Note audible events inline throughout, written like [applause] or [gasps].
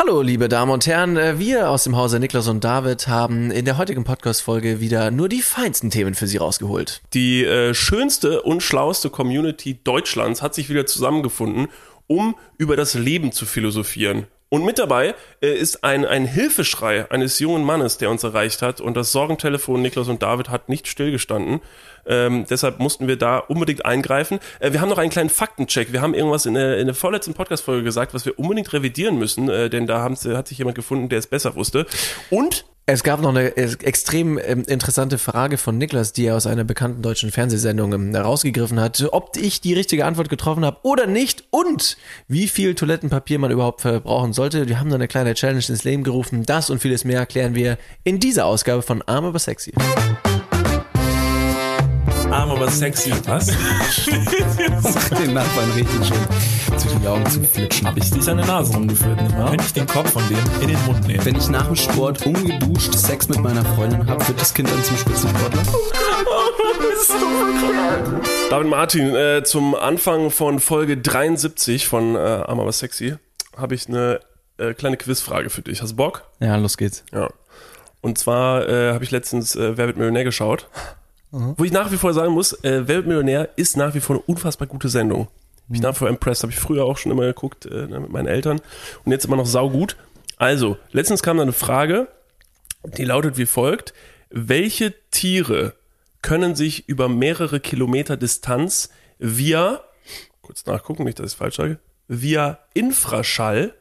Hallo, liebe Damen und Herren. Äh, Wir aus dem Hause Niklas und David haben in der heutigen Podcast-Folge wieder nur die feinsten Themen für Sie rausgeholt. Die äh, schönste und schlauste Community Deutschlands hat sich wieder zusammengefunden, um über das Leben zu philosophieren. Und mit dabei äh, ist ein, ein Hilfeschrei eines jungen Mannes, der uns erreicht hat. Und das Sorgentelefon Niklas und David hat nicht stillgestanden. Ähm, deshalb mussten wir da unbedingt eingreifen. Äh, wir haben noch einen kleinen Faktencheck. Wir haben irgendwas in der, in der vorletzten Podcast-Folge gesagt, was wir unbedingt revidieren müssen, äh, denn da haben, hat sich jemand gefunden, der es besser wusste. Und Es gab noch eine äh, extrem ähm, interessante Frage von Niklas, die er aus einer bekannten deutschen Fernsehsendung ähm, herausgegriffen hat, ob ich die richtige Antwort getroffen habe oder nicht und wie viel Toilettenpapier man überhaupt verbrauchen sollte. Wir haben da eine kleine Challenge ins Leben gerufen. Das und vieles mehr erklären wir in dieser Ausgabe von Arm aber sexy. Arm aber sexy. Was? [laughs] den Nachbarn richtig schön zwischen die Augen zu flitschen. Hab ich dich an der Nase rumgeführt, nicht wahr? Könnte ich den Kopf von dem in den Mund nehmen? Wenn ich nach dem Sport ungeduscht Sex mit meiner Freundin habe, wird das Kind dann zum Spitzensportler. David Martin, äh, zum Anfang von Folge 73 von äh, Arm aber sexy habe ich eine äh, kleine Quizfrage für dich. Hast du Bock? Ja, los geht's. Ja. Und zwar äh, habe ich letztens äh, Wer wird Millionär geschaut. Wo ich nach wie vor sagen muss, äh, Wer wird Millionär ist nach wie vor eine unfassbar gute Sendung. Bin ich nach wie vor impressed. Habe ich früher auch schon immer geguckt äh, ne, mit meinen Eltern. Und jetzt immer noch saugut. Also, letztens kam da eine Frage, die lautet wie folgt. Welche Tiere können sich über mehrere Kilometer Distanz via, kurz nachgucken, nicht, dass ich falsch sage, via Infraschall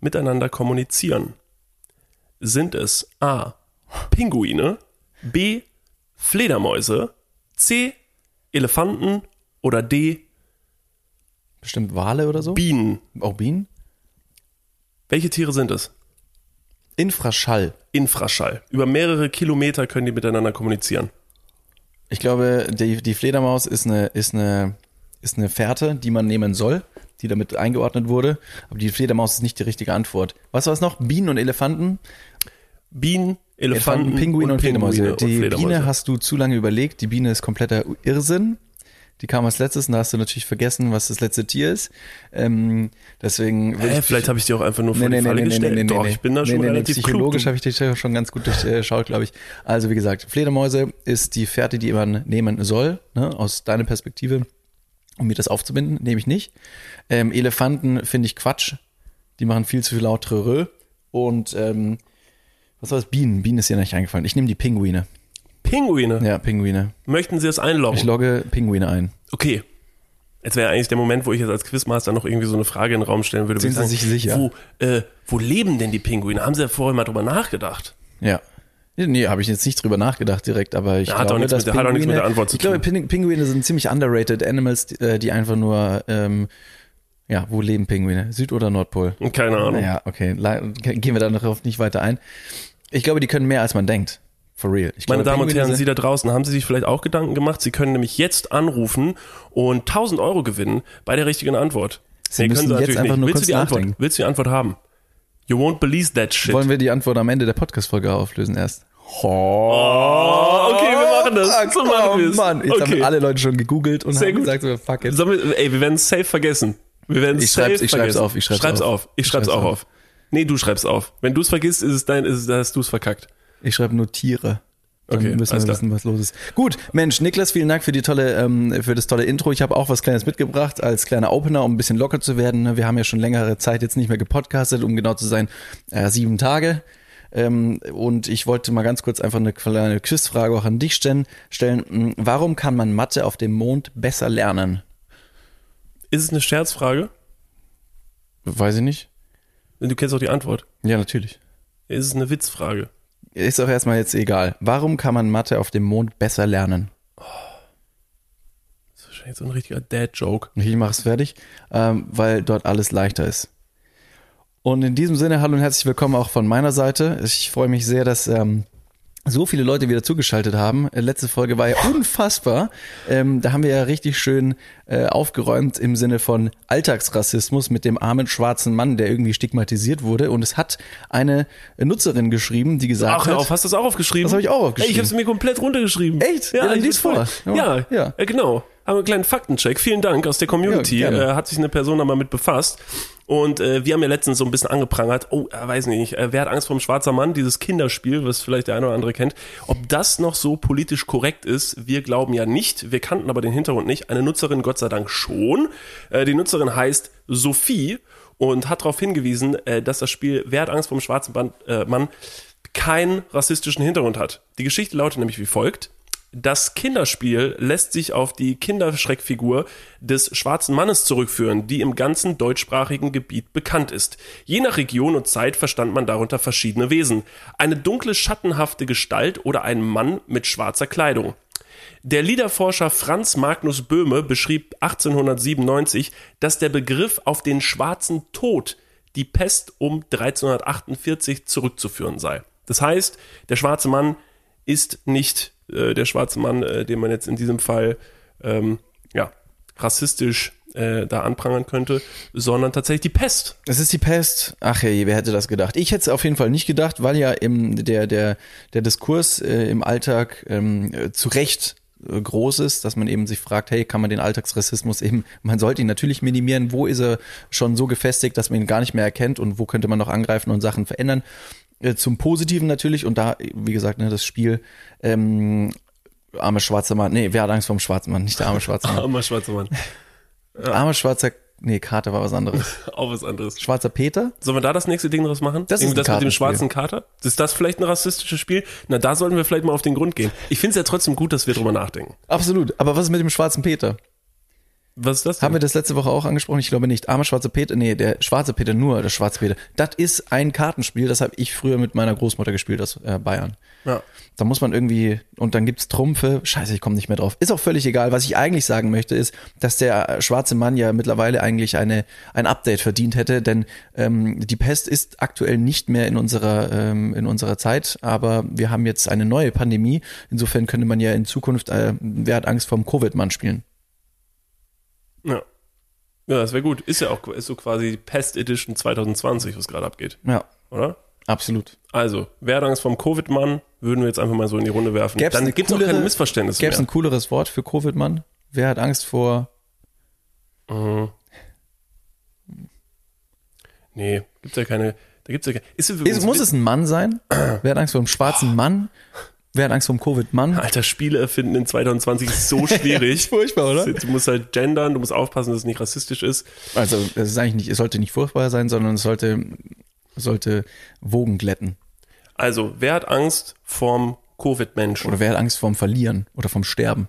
miteinander kommunizieren? Sind es A. Pinguine, B. Fledermäuse, C. Elefanten oder D. Bestimmt Wale oder so? Bienen? Auch Bienen? Welche Tiere sind es? Infraschall. Infraschall. Über mehrere Kilometer können die miteinander kommunizieren. Ich glaube, die, die Fledermaus ist eine, ist, eine, ist eine Fährte, die man nehmen soll, die damit eingeordnet wurde. Aber die Fledermaus ist nicht die richtige Antwort. Was war es noch? Bienen und Elefanten? Bienen, Elefanten, Elefanten, Pinguine und, Fledermäuse. Pinguine und die Fledermäuse. Biene hast du zu lange überlegt. Die Biene ist kompletter Irrsinn. Die kam als letztes und da hast du natürlich vergessen, was das letzte Tier ist. Ähm, deswegen ich vielleicht habe ich dir auch einfach nur vor die Falle gestellt. Doch, ich bin da schon relativ Psychologisch klug. habe ich dich schon ganz gut durchschaut, glaube ich. Also wie gesagt, Fledermäuse ist die Fährte, die man nehmen soll, ne, aus deiner Perspektive, um mir das aufzubinden, nehme ich nicht. Ähm, Elefanten finde ich Quatsch. Die machen viel zu viel lautere Und ähm, was war das? Bienen. Bienen ist dir nicht eingefallen. Ich nehme die Pinguine. Pinguine. Ja, Pinguine. Möchten Sie es einloggen? Ich logge Pinguine ein. Okay. Jetzt wäre eigentlich der Moment, wo ich jetzt als Quizmaster noch irgendwie so eine Frage in den Raum stellen würde. Sind Sie sich sicher? Wo, äh, wo leben denn die Pinguine? Haben Sie ja vorher mal drüber nachgedacht? Ja. Nee, habe ich jetzt nicht drüber nachgedacht direkt, aber ich Ja, hat glaube, auch dass mit der- hat auch nichts mit der Pinguine- Antwort zu Ich glaube, tun. Pin- Pinguine sind ziemlich underrated Animals, die, äh, die einfach nur, ähm, ja, wo leben Pinguine? Süd- oder Nordpol? Keine Ahnung. Ja, okay, gehen wir darauf nicht weiter ein. Ich glaube, die können mehr, als man denkt. For real. Ich Meine glaube, Damen und Herren, Sie da draußen, haben Sie sich vielleicht auch Gedanken gemacht? Sie können nämlich jetzt anrufen und 1000 Euro gewinnen bei der richtigen Antwort. Sie müssen jetzt einfach nur Willst kurz du die Antwort? nachdenken. Willst du die Antwort haben? You won't believe that shit. Wollen wir die Antwort am Ende der Podcast-Folge auflösen erst? oh, okay, wir machen das. So machen wir es. Oh Mann, jetzt okay. haben alle Leute schon gegoogelt und Sehr haben gut. gesagt, so, fuck it. Wir, ey, wir werden es safe vergessen. Wir werden es Ich schreib's- ich schreib's auf, ich schreib's schreib's auf. auf. Ich Ich schreib's schreib's auch auf. auf. Nee, du schreibst auf. Wenn du es vergisst, ist es dein, ist es, hast du es verkackt. Ich schreibe nur Tiere. Dann Okay, müssen wir klar. wissen, was los ist. Gut, Mensch, Niklas, vielen Dank für die tolle, ähm, für das tolle Intro. Ich habe auch was Kleines mitgebracht als kleiner Opener, um ein bisschen locker zu werden. Wir haben ja schon längere Zeit jetzt nicht mehr gepodcastet, um genau zu sein, äh, sieben Tage. Ähm, und ich wollte mal ganz kurz einfach eine kleine Quizfrage auch an dich stellen. stellen. Hm, Warum kann man Mathe auf dem Mond besser lernen? Ist es eine Scherzfrage? Weiß ich nicht. Du kennst auch die Antwort. Ja, natürlich. Ist es eine Witzfrage? Ist auch erstmal jetzt egal. Warum kann man Mathe auf dem Mond besser lernen? Das ist wahrscheinlich so ein richtiger Dad-Joke. Ich mache es fertig, ähm, weil dort alles leichter ist. Und in diesem Sinne, hallo und herzlich willkommen auch von meiner Seite. Ich freue mich sehr, dass ähm, so viele Leute wieder zugeschaltet haben. Äh, Letzte Folge war ja unfassbar. Ähm, da haben wir ja richtig schön äh, aufgeräumt im Sinne von Alltagsrassismus mit dem armen schwarzen Mann, der irgendwie stigmatisiert wurde. Und es hat eine Nutzerin geschrieben, die gesagt Ach, hör hat, auf, hast du das auch aufgeschrieben? Das hab ich auch aufgeschrieben. Ey, ich hab's mir komplett runtergeschrieben. Echt? Ja, dann ich lies voll- vor. Ja, Ja. ja. Äh, genau. Haben wir einen kleinen Faktencheck. Vielen Dank aus der Community. Ja, äh, hat sich eine Person da mal mit befasst. Und äh, wir haben ja letztens so ein bisschen angeprangert, oh, äh, weiß nicht, äh, wer hat Angst vor dem schwarzer Mann, dieses Kinderspiel, was vielleicht der eine oder andere kennt. Ob das noch so politisch korrekt ist, wir glauben ja nicht. Wir kannten aber den Hintergrund nicht. Eine Nutzerin Gott sei Dank schon. Äh, die Nutzerin heißt Sophie und hat darauf hingewiesen, äh, dass das Spiel Wer hat Angst vor dem schwarzen Mann, äh, Mann keinen rassistischen Hintergrund hat. Die Geschichte lautet nämlich wie folgt. Das Kinderspiel lässt sich auf die Kinderschreckfigur des schwarzen Mannes zurückführen, die im ganzen deutschsprachigen Gebiet bekannt ist. Je nach Region und Zeit verstand man darunter verschiedene Wesen. Eine dunkle, schattenhafte Gestalt oder ein Mann mit schwarzer Kleidung. Der Liederforscher Franz Magnus Böhme beschrieb 1897, dass der Begriff auf den schwarzen Tod, die Pest um 1348 zurückzuführen sei. Das heißt, der schwarze Mann ist nicht äh, der schwarze Mann, äh, den man jetzt in diesem Fall ähm, ja, rassistisch äh, da anprangern könnte, sondern tatsächlich die Pest. Es ist die Pest. Ach hey, wer hätte das gedacht? Ich hätte es auf jeden Fall nicht gedacht, weil ja im, der, der, der Diskurs äh, im Alltag ähm, äh, zu Recht äh, groß ist, dass man eben sich fragt, hey, kann man den Alltagsrassismus eben, man sollte ihn natürlich minimieren, wo ist er schon so gefestigt, dass man ihn gar nicht mehr erkennt und wo könnte man noch angreifen und Sachen verändern. Äh, Zum Positiven natürlich und da, wie gesagt, ne, das Spiel, ähm, arme schwarzer Mann, nee, wer hat Angst vor dem schwarzen Mann, nicht der arme schwarze Mann. [laughs] Armer schwarzer Mann. [laughs] Arme schwarzer, nee, Kater war was anderes. [laughs] Auch was anderes. Schwarzer Peter? Sollen wir da das nächste Ding draus machen? Das ist Irgendwie ein das mit dem schwarzen Kater? Ist das vielleicht ein rassistisches Spiel? Na, da sollten wir vielleicht mal auf den Grund gehen. Ich finde es ja trotzdem gut, dass wir drüber nachdenken. Absolut. Aber was ist mit dem schwarzen Peter? Was ist das denn? Haben wir das letzte Woche auch angesprochen? Ich glaube nicht. Armer schwarze Peter, nee, der schwarze Peter, nur der schwarze Peter. Das ist ein Kartenspiel, das habe ich früher mit meiner Großmutter gespielt aus äh, Bayern. ja. Da muss man irgendwie, und dann gibt's Trumpfe. Scheiße, ich komme nicht mehr drauf. Ist auch völlig egal. Was ich eigentlich sagen möchte, ist, dass der äh, schwarze Mann ja mittlerweile eigentlich eine, ein Update verdient hätte, denn ähm, die Pest ist aktuell nicht mehr in unserer, ähm, in unserer Zeit, aber wir haben jetzt eine neue Pandemie. Insofern könnte man ja in Zukunft, äh, wer hat Angst vom Covid-Mann spielen. Ja. Ja, das wäre gut. Ist ja auch ist so quasi Pest Edition 2020, was gerade abgeht, Ja, oder? absolut. Also, wer hat Angst vom Covid-Mann, würden wir jetzt einfach mal so in die Runde werfen. Gäb's Dann gibt es auch keine Missverständnisse Gäbe es ein cooleres Wort für Covid-Mann? Wer hat Angst vor Mhm. Nee, gibt's ja keine. Da gibt's ja keine. Ist, Ist, muss es ein Mann sein? Wer hat Angst vor einem schwarzen Mann? Wer hat Angst vor einem Covid-Mann? Alter, Spiele erfinden in 2020 ist so [laughs] schwierig. furchtbar, Du musst halt gendern, du musst aufpassen, dass es nicht rassistisch ist. Also, es ist eigentlich nicht, es sollte nicht furchtbar sein, sondern es sollte, sollte Wogen glätten. Also, wer hat Angst vorm Covid-Menschen? Oder wer hat Angst vorm Verlieren oder vom Sterben?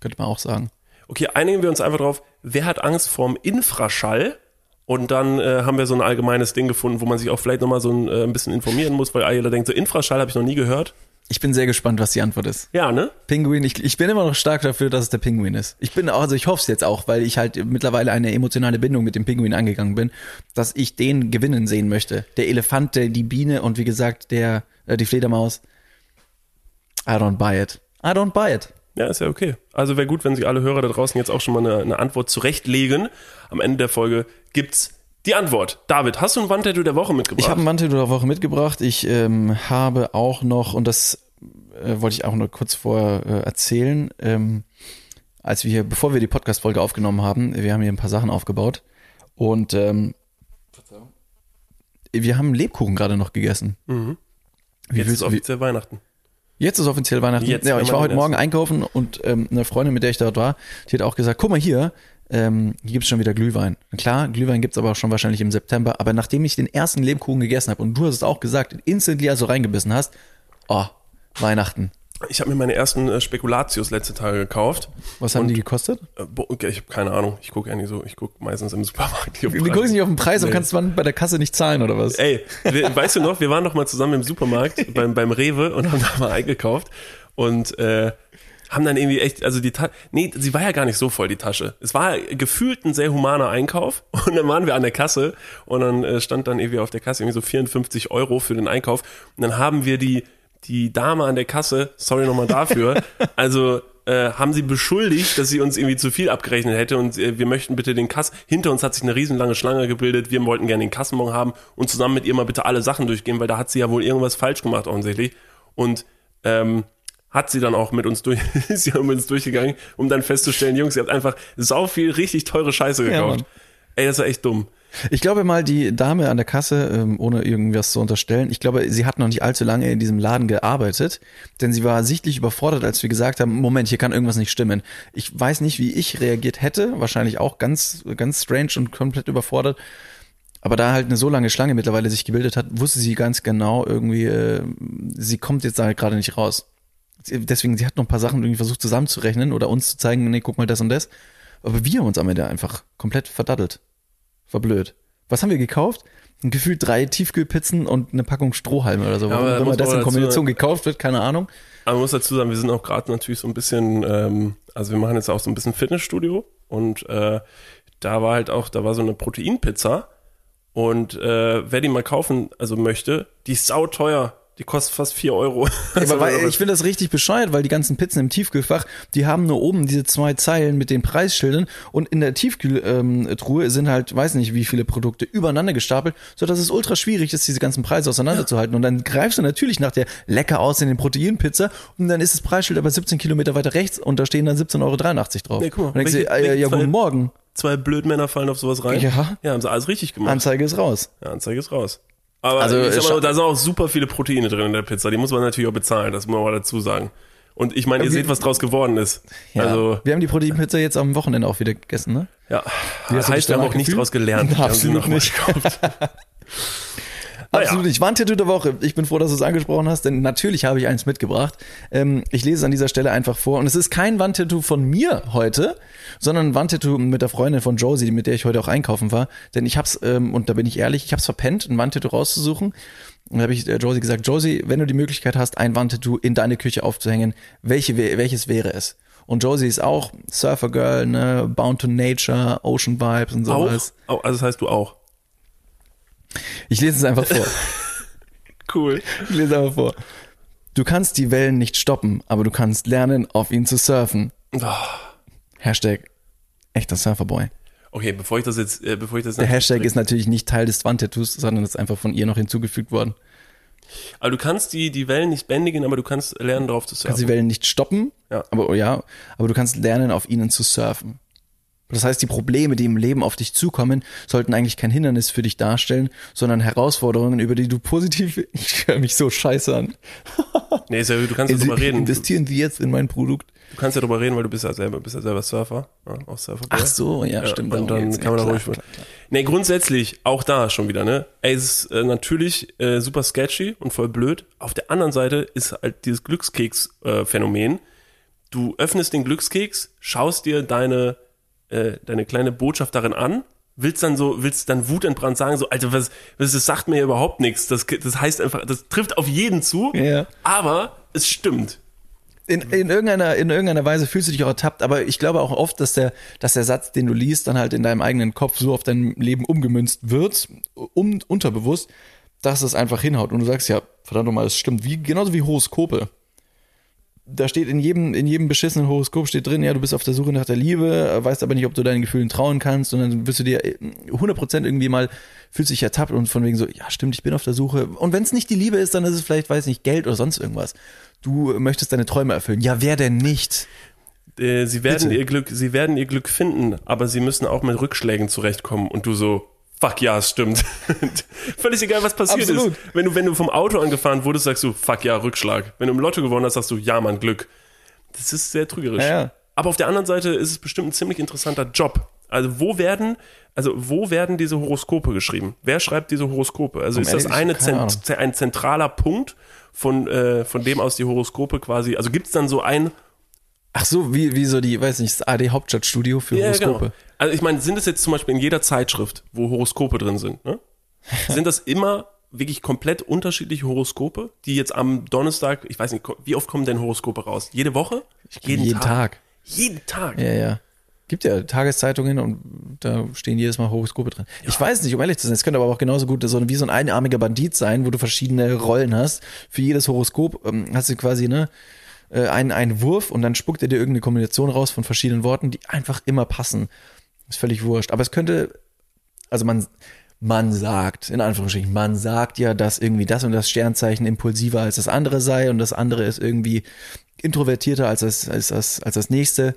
Könnte man auch sagen. Okay, einigen wir uns einfach drauf, wer hat Angst vorm Infraschall? Und dann äh, haben wir so ein allgemeines Ding gefunden, wo man sich auch vielleicht nochmal so ein, äh, ein bisschen informieren muss, weil jeder denkt, so Infraschall habe ich noch nie gehört. Ich bin sehr gespannt, was die Antwort ist. Ja, ne? Pinguin, ich, ich bin immer noch stark dafür, dass es der Pinguin ist. Ich bin auch, also ich hoffe es jetzt auch, weil ich halt mittlerweile eine emotionale Bindung mit dem Pinguin angegangen bin, dass ich den gewinnen sehen möchte. Der Elefant, der, die Biene und wie gesagt, der, äh, die Fledermaus. I don't buy it. I don't buy it. Ja, ist ja okay. Also wäre gut, wenn sich alle Hörer da draußen jetzt auch schon mal eine, eine Antwort zurechtlegen. Am Ende der Folge gibt's die Antwort. David, hast du ein Wandtattoo der Woche mitgebracht? Ich habe einen Mantel der Woche mitgebracht. Ich ähm, habe auch noch, und das äh, wollte ich auch nur kurz vorher äh, erzählen, ähm, als wir hier, bevor wir die Podcast-Folge aufgenommen haben, wir haben hier ein paar Sachen aufgebaut und ähm, wir haben Lebkuchen gerade noch gegessen. Mhm. Wie Jetzt willst, ist wie, offiziell Weihnachten. jetzt ist offiziell Weihnachten. Jetzt, ja, ich war heute Morgen essen. einkaufen und ähm, eine Freundin, mit der ich dort war, die hat auch gesagt, guck mal hier, ähm, hier gibt's schon wieder Glühwein. Klar, Glühwein gibt's aber auch schon wahrscheinlich im September. Aber nachdem ich den ersten Lebkuchen gegessen habe und du hast es auch gesagt, instantly also reingebissen hast, oh, Weihnachten. Ich habe mir meine ersten äh, Spekulatius letzte Tage gekauft. Was haben Und- die gekostet? Äh, okay, ich habe keine Ahnung. Ich gucke ja nicht so. Ich gucke meistens im Supermarkt. auf Du guckst nicht auf den Preis und Nee. kannst man bei der Kasse nicht zahlen oder was? Ey, wir, weißt du noch, wir waren noch mal zusammen im Supermarkt [laughs] beim, beim Rewe und haben da mal eingekauft und äh, haben dann irgendwie echt, also die Tasche, nee, sie war ja gar nicht so voll, die Tasche. Es war gefühlt ein sehr humaner Einkauf [laughs] und dann waren wir an der Kasse und dann äh, stand dann irgendwie auf der Kasse irgendwie so 54 Euro für den Einkauf und dann haben wir die, die Dame an der Kasse, sorry nochmal dafür, [laughs] also äh, haben sie beschuldigt, dass sie uns irgendwie zu viel abgerechnet hätte und äh, wir möchten bitte den Kass. Hinter uns hat sich eine riesenlange Schlange gebildet. Wir wollten gerne den Kassenbon haben und zusammen mit ihr mal bitte alle Sachen durchgehen, weil da hat sie ja wohl irgendwas falsch gemacht offensichtlich. Und ähm, hat sie dann auch mit uns durch, [laughs] ist sie auch mit uns durchgegangen, um dann festzustellen, Jungs, ihr habt einfach sau viel richtig teure Scheiße gekauft. Mann. Ey, das war echt dumm. Ich glaube mal, die Dame an der Kasse, ähm, ohne irgendwas zu unterstellen, ich glaube, sie hat noch nicht allzu lange in diesem Laden gearbeitet, denn sie war sichtlich überfordert, als wir gesagt haben, Moment, hier kann irgendwas nicht stimmen. Ich weiß nicht, wie ich reagiert hätte, wahrscheinlich auch ganz, ganz strange und komplett überfordert. Aber da halt eine so lange Schlange mittlerweile sich gebildet hat, wusste sie ganz genau irgendwie, äh, sie kommt jetzt da halt gerade nicht raus. Deswegen, sie hat noch ein paar Sachen irgendwie versucht zusammenzurechnen oder uns zu zeigen, nee, guck mal das und das. Aber wir haben uns am Ende einfach komplett verdattelt. War blöd. Was haben wir gekauft? Gefühlt drei Tiefkühlpizzen und eine Packung Strohhalme oder so. Ja, Wenn man das in Kombination gekauft wird, keine Ahnung. Aber man muss dazu sagen, wir sind auch gerade natürlich so ein bisschen, ähm, also wir machen jetzt auch so ein bisschen Fitnessstudio und äh, da war halt auch, da war so eine Proteinpizza und äh, wer die mal kaufen, also möchte, die ist sauteuer. Die kostet fast 4 Euro. [laughs] Also, aber weil, ich finde das richtig bescheuert, weil die ganzen Pizzen im Tiefkühlfach, die haben nur oben diese zwei Zeilen mit den Preisschildern und in der Tiefkühltruhe sind halt, weiß nicht wie viele Produkte übereinander gestapelt, so dass es ultra schwierig ist, diese ganzen Preise auseinanderzuhalten. Und dann greifst du natürlich nach der lecker aussehenden Proteinpizza und dann ist das Preisschild aber 17 Kilometer weiter rechts und da stehen dann 17,83 Euro drauf. Guck mal, und denkst du, äh, ja, guten Morgen, Zwei Blödmänner fallen auf sowas rein. Ja. Ja, haben sie alles richtig gemacht. Anzeige ist raus. Ja, Anzeige ist raus. Aber Also, mal, da sind auch super viele Proteine drin in der Pizza. Die muss man natürlich auch bezahlen, das muss man mal dazu sagen. Und ich meine, ihr Okay. seht, was draus geworden ist. Ja. Also, wir haben die Proteinpizza jetzt am Wochenende auch wieder gegessen, ne? ja. Dich heißt, wir haben auch nichts gefühlt? draus gelernt. [laughs] Wir haben sie [laughs] Absolut noch mal nicht. gekauft. Absolut nicht. Wandtattoo der Woche. Ich bin froh, dass du es angesprochen hast, denn natürlich habe ich eins mitgebracht. Ähm, ich lese es an dieser Stelle einfach vor. Und es ist kein Wandtattoo von mir heute, sondern ein Wandtattoo mit der Freundin von Josie, mit der ich heute auch einkaufen war. Denn ich hab's, ähm, und da bin ich ehrlich, ich hab's verpennt, ein Wandtattoo rauszusuchen. Und da habe ich äh, Josie gesagt, Josie, wenn du die Möglichkeit hast, ein Wandtattoo in deine Küche aufzuhängen, welche, welches wäre es? Und Josie ist auch Surfer Girl, ne, Bound to Nature, Ocean Vibes und auch? sowas. Au- Also das heißt du auch. Ich lese es einfach vor. [laughs] Cool. Ich lese einfach vor. Du kannst die Wellen nicht stoppen, aber du kannst lernen, auf ihnen zu surfen. Hashtag echter Surferboy. Okay, bevor ich das jetzt, äh, bevor ich das Der Hashtag ist natürlich nicht Teil des Wandtattoos, sondern ist einfach von ihr noch hinzugefügt worden. Aber du kannst die, die Wellen nicht bändigen, aber du kannst lernen, drauf zu Du kannst die surfen. Wellen nicht stoppen, Ja. aber oh ja, aber du kannst lernen, auf ihnen zu surfen. Das heißt, die Probleme, die im Leben auf dich zukommen, sollten eigentlich kein Hindernis für dich darstellen, sondern Herausforderungen, über die du positiv, [laughs] ich höre mich so scheiße an. [laughs] Nee, ist ja, du kannst ja drüber reden. Investieren Sie jetzt in mein Produkt. du kannst ja drüber reden, weil du bist ja selber, bist ja selber Surfer. Ja, auch Surfer. Ach so, ja, stimmt. Und dann kann man Ja, da ruhig. klar, klar. Nee, grundsätzlich, auch da schon wieder, ne? Ey, es ist äh, natürlich äh, super sketchy und voll blöd. Auf der anderen Seite ist halt dieses Glückskeks-Phänomen. du öffnest den Glückskeks, schaust dir deine, äh, deine kleine Botschaft darin an, willst dann so, willst dann wutentbrannt sagen, so, Alter, was, was das sagt mir überhaupt nichts. Das, das heißt einfach, das trifft auf jeden zu, Ja. aber es stimmt. In, in, irgendeiner, in irgendeiner Weise fühlst du dich auch ertappt, aber ich glaube auch oft, dass der, dass der Satz, den du liest, dann halt in deinem eigenen Kopf so auf dein Leben umgemünzt wird, um, unterbewusst, dass es einfach hinhaut. Und du sagst, ja, verdammt nochmal, es stimmt. Wie, genauso wie Horoskope. Da steht in jedem, in jedem beschissenen Horoskop steht drin, ja, du bist auf der Suche nach der Liebe, weißt aber nicht, ob du deinen Gefühlen trauen kannst, und dann wirst du dir äh, 100% irgendwie mal, fühlst dich ertappt und von wegen so, ja, stimmt, ich bin auf der Suche. Und wenn es nicht die Liebe ist, dann ist es vielleicht, weiß nicht, Geld oder sonst irgendwas. Du möchtest deine Träume erfüllen. Ja, wer denn nicht? Äh, sie werden Bitte. ihr Glück, sie werden ihr Glück finden, aber sie müssen auch mit Rückschlägen zurechtkommen und du so, fuck ja, es stimmt. [laughs] Völlig egal, was passiert Absolut. ist. Wenn du, wenn du vom Auto angefahren wurdest, sagst du, fuck ja, Rückschlag. Wenn du im Lotto gewonnen hast, sagst du, ja, Mann, Glück. Das ist sehr trügerisch. Ja, ja. Aber auf der anderen Seite ist es bestimmt ein ziemlich interessanter Job. Also wo werden, also wo werden diese Horoskope geschrieben? Wer schreibt diese Horoskope? Also Um ist das eine. Zent, ein zentraler Punkt, von, äh, von dem aus die Horoskope quasi, also gibt es dann so ein Ach so, wie, wie so die, weiß nicht, das AD Hauptstadtstudio für Horoskope. Genau. Also ich meine, sind es jetzt zum Beispiel in jeder Zeitschrift, wo Horoskope drin sind, ne? [laughs] sind das immer wirklich komplett unterschiedliche Horoskope, die jetzt am Donnerstag, ich weiß nicht, wie oft kommen denn Horoskope raus? Jede Woche? Jeden, Tag. Jeden Tag. Ja, ja. Gibt ja Tageszeitungen und da stehen jedes Mal Horoskope drin. Ich weiß nicht, um ehrlich zu sein, es könnte aber auch genauso gut so wie so ein einarmiger Bandit sein, wo du verschiedene Rollen hast. Für jedes Horoskop ähm, hast du quasi ne äh, einen, einen Wurf und dann spuckt er dir irgendeine Kombination raus von verschiedenen Worten, die einfach immer passen. Ist völlig wurscht. Aber es könnte, also man, man sagt, in Anführungsstrichen, man sagt ja, dass irgendwie das und das Sternzeichen impulsiver als das andere sei und das andere ist irgendwie introvertierter als das, als das, als das nächste.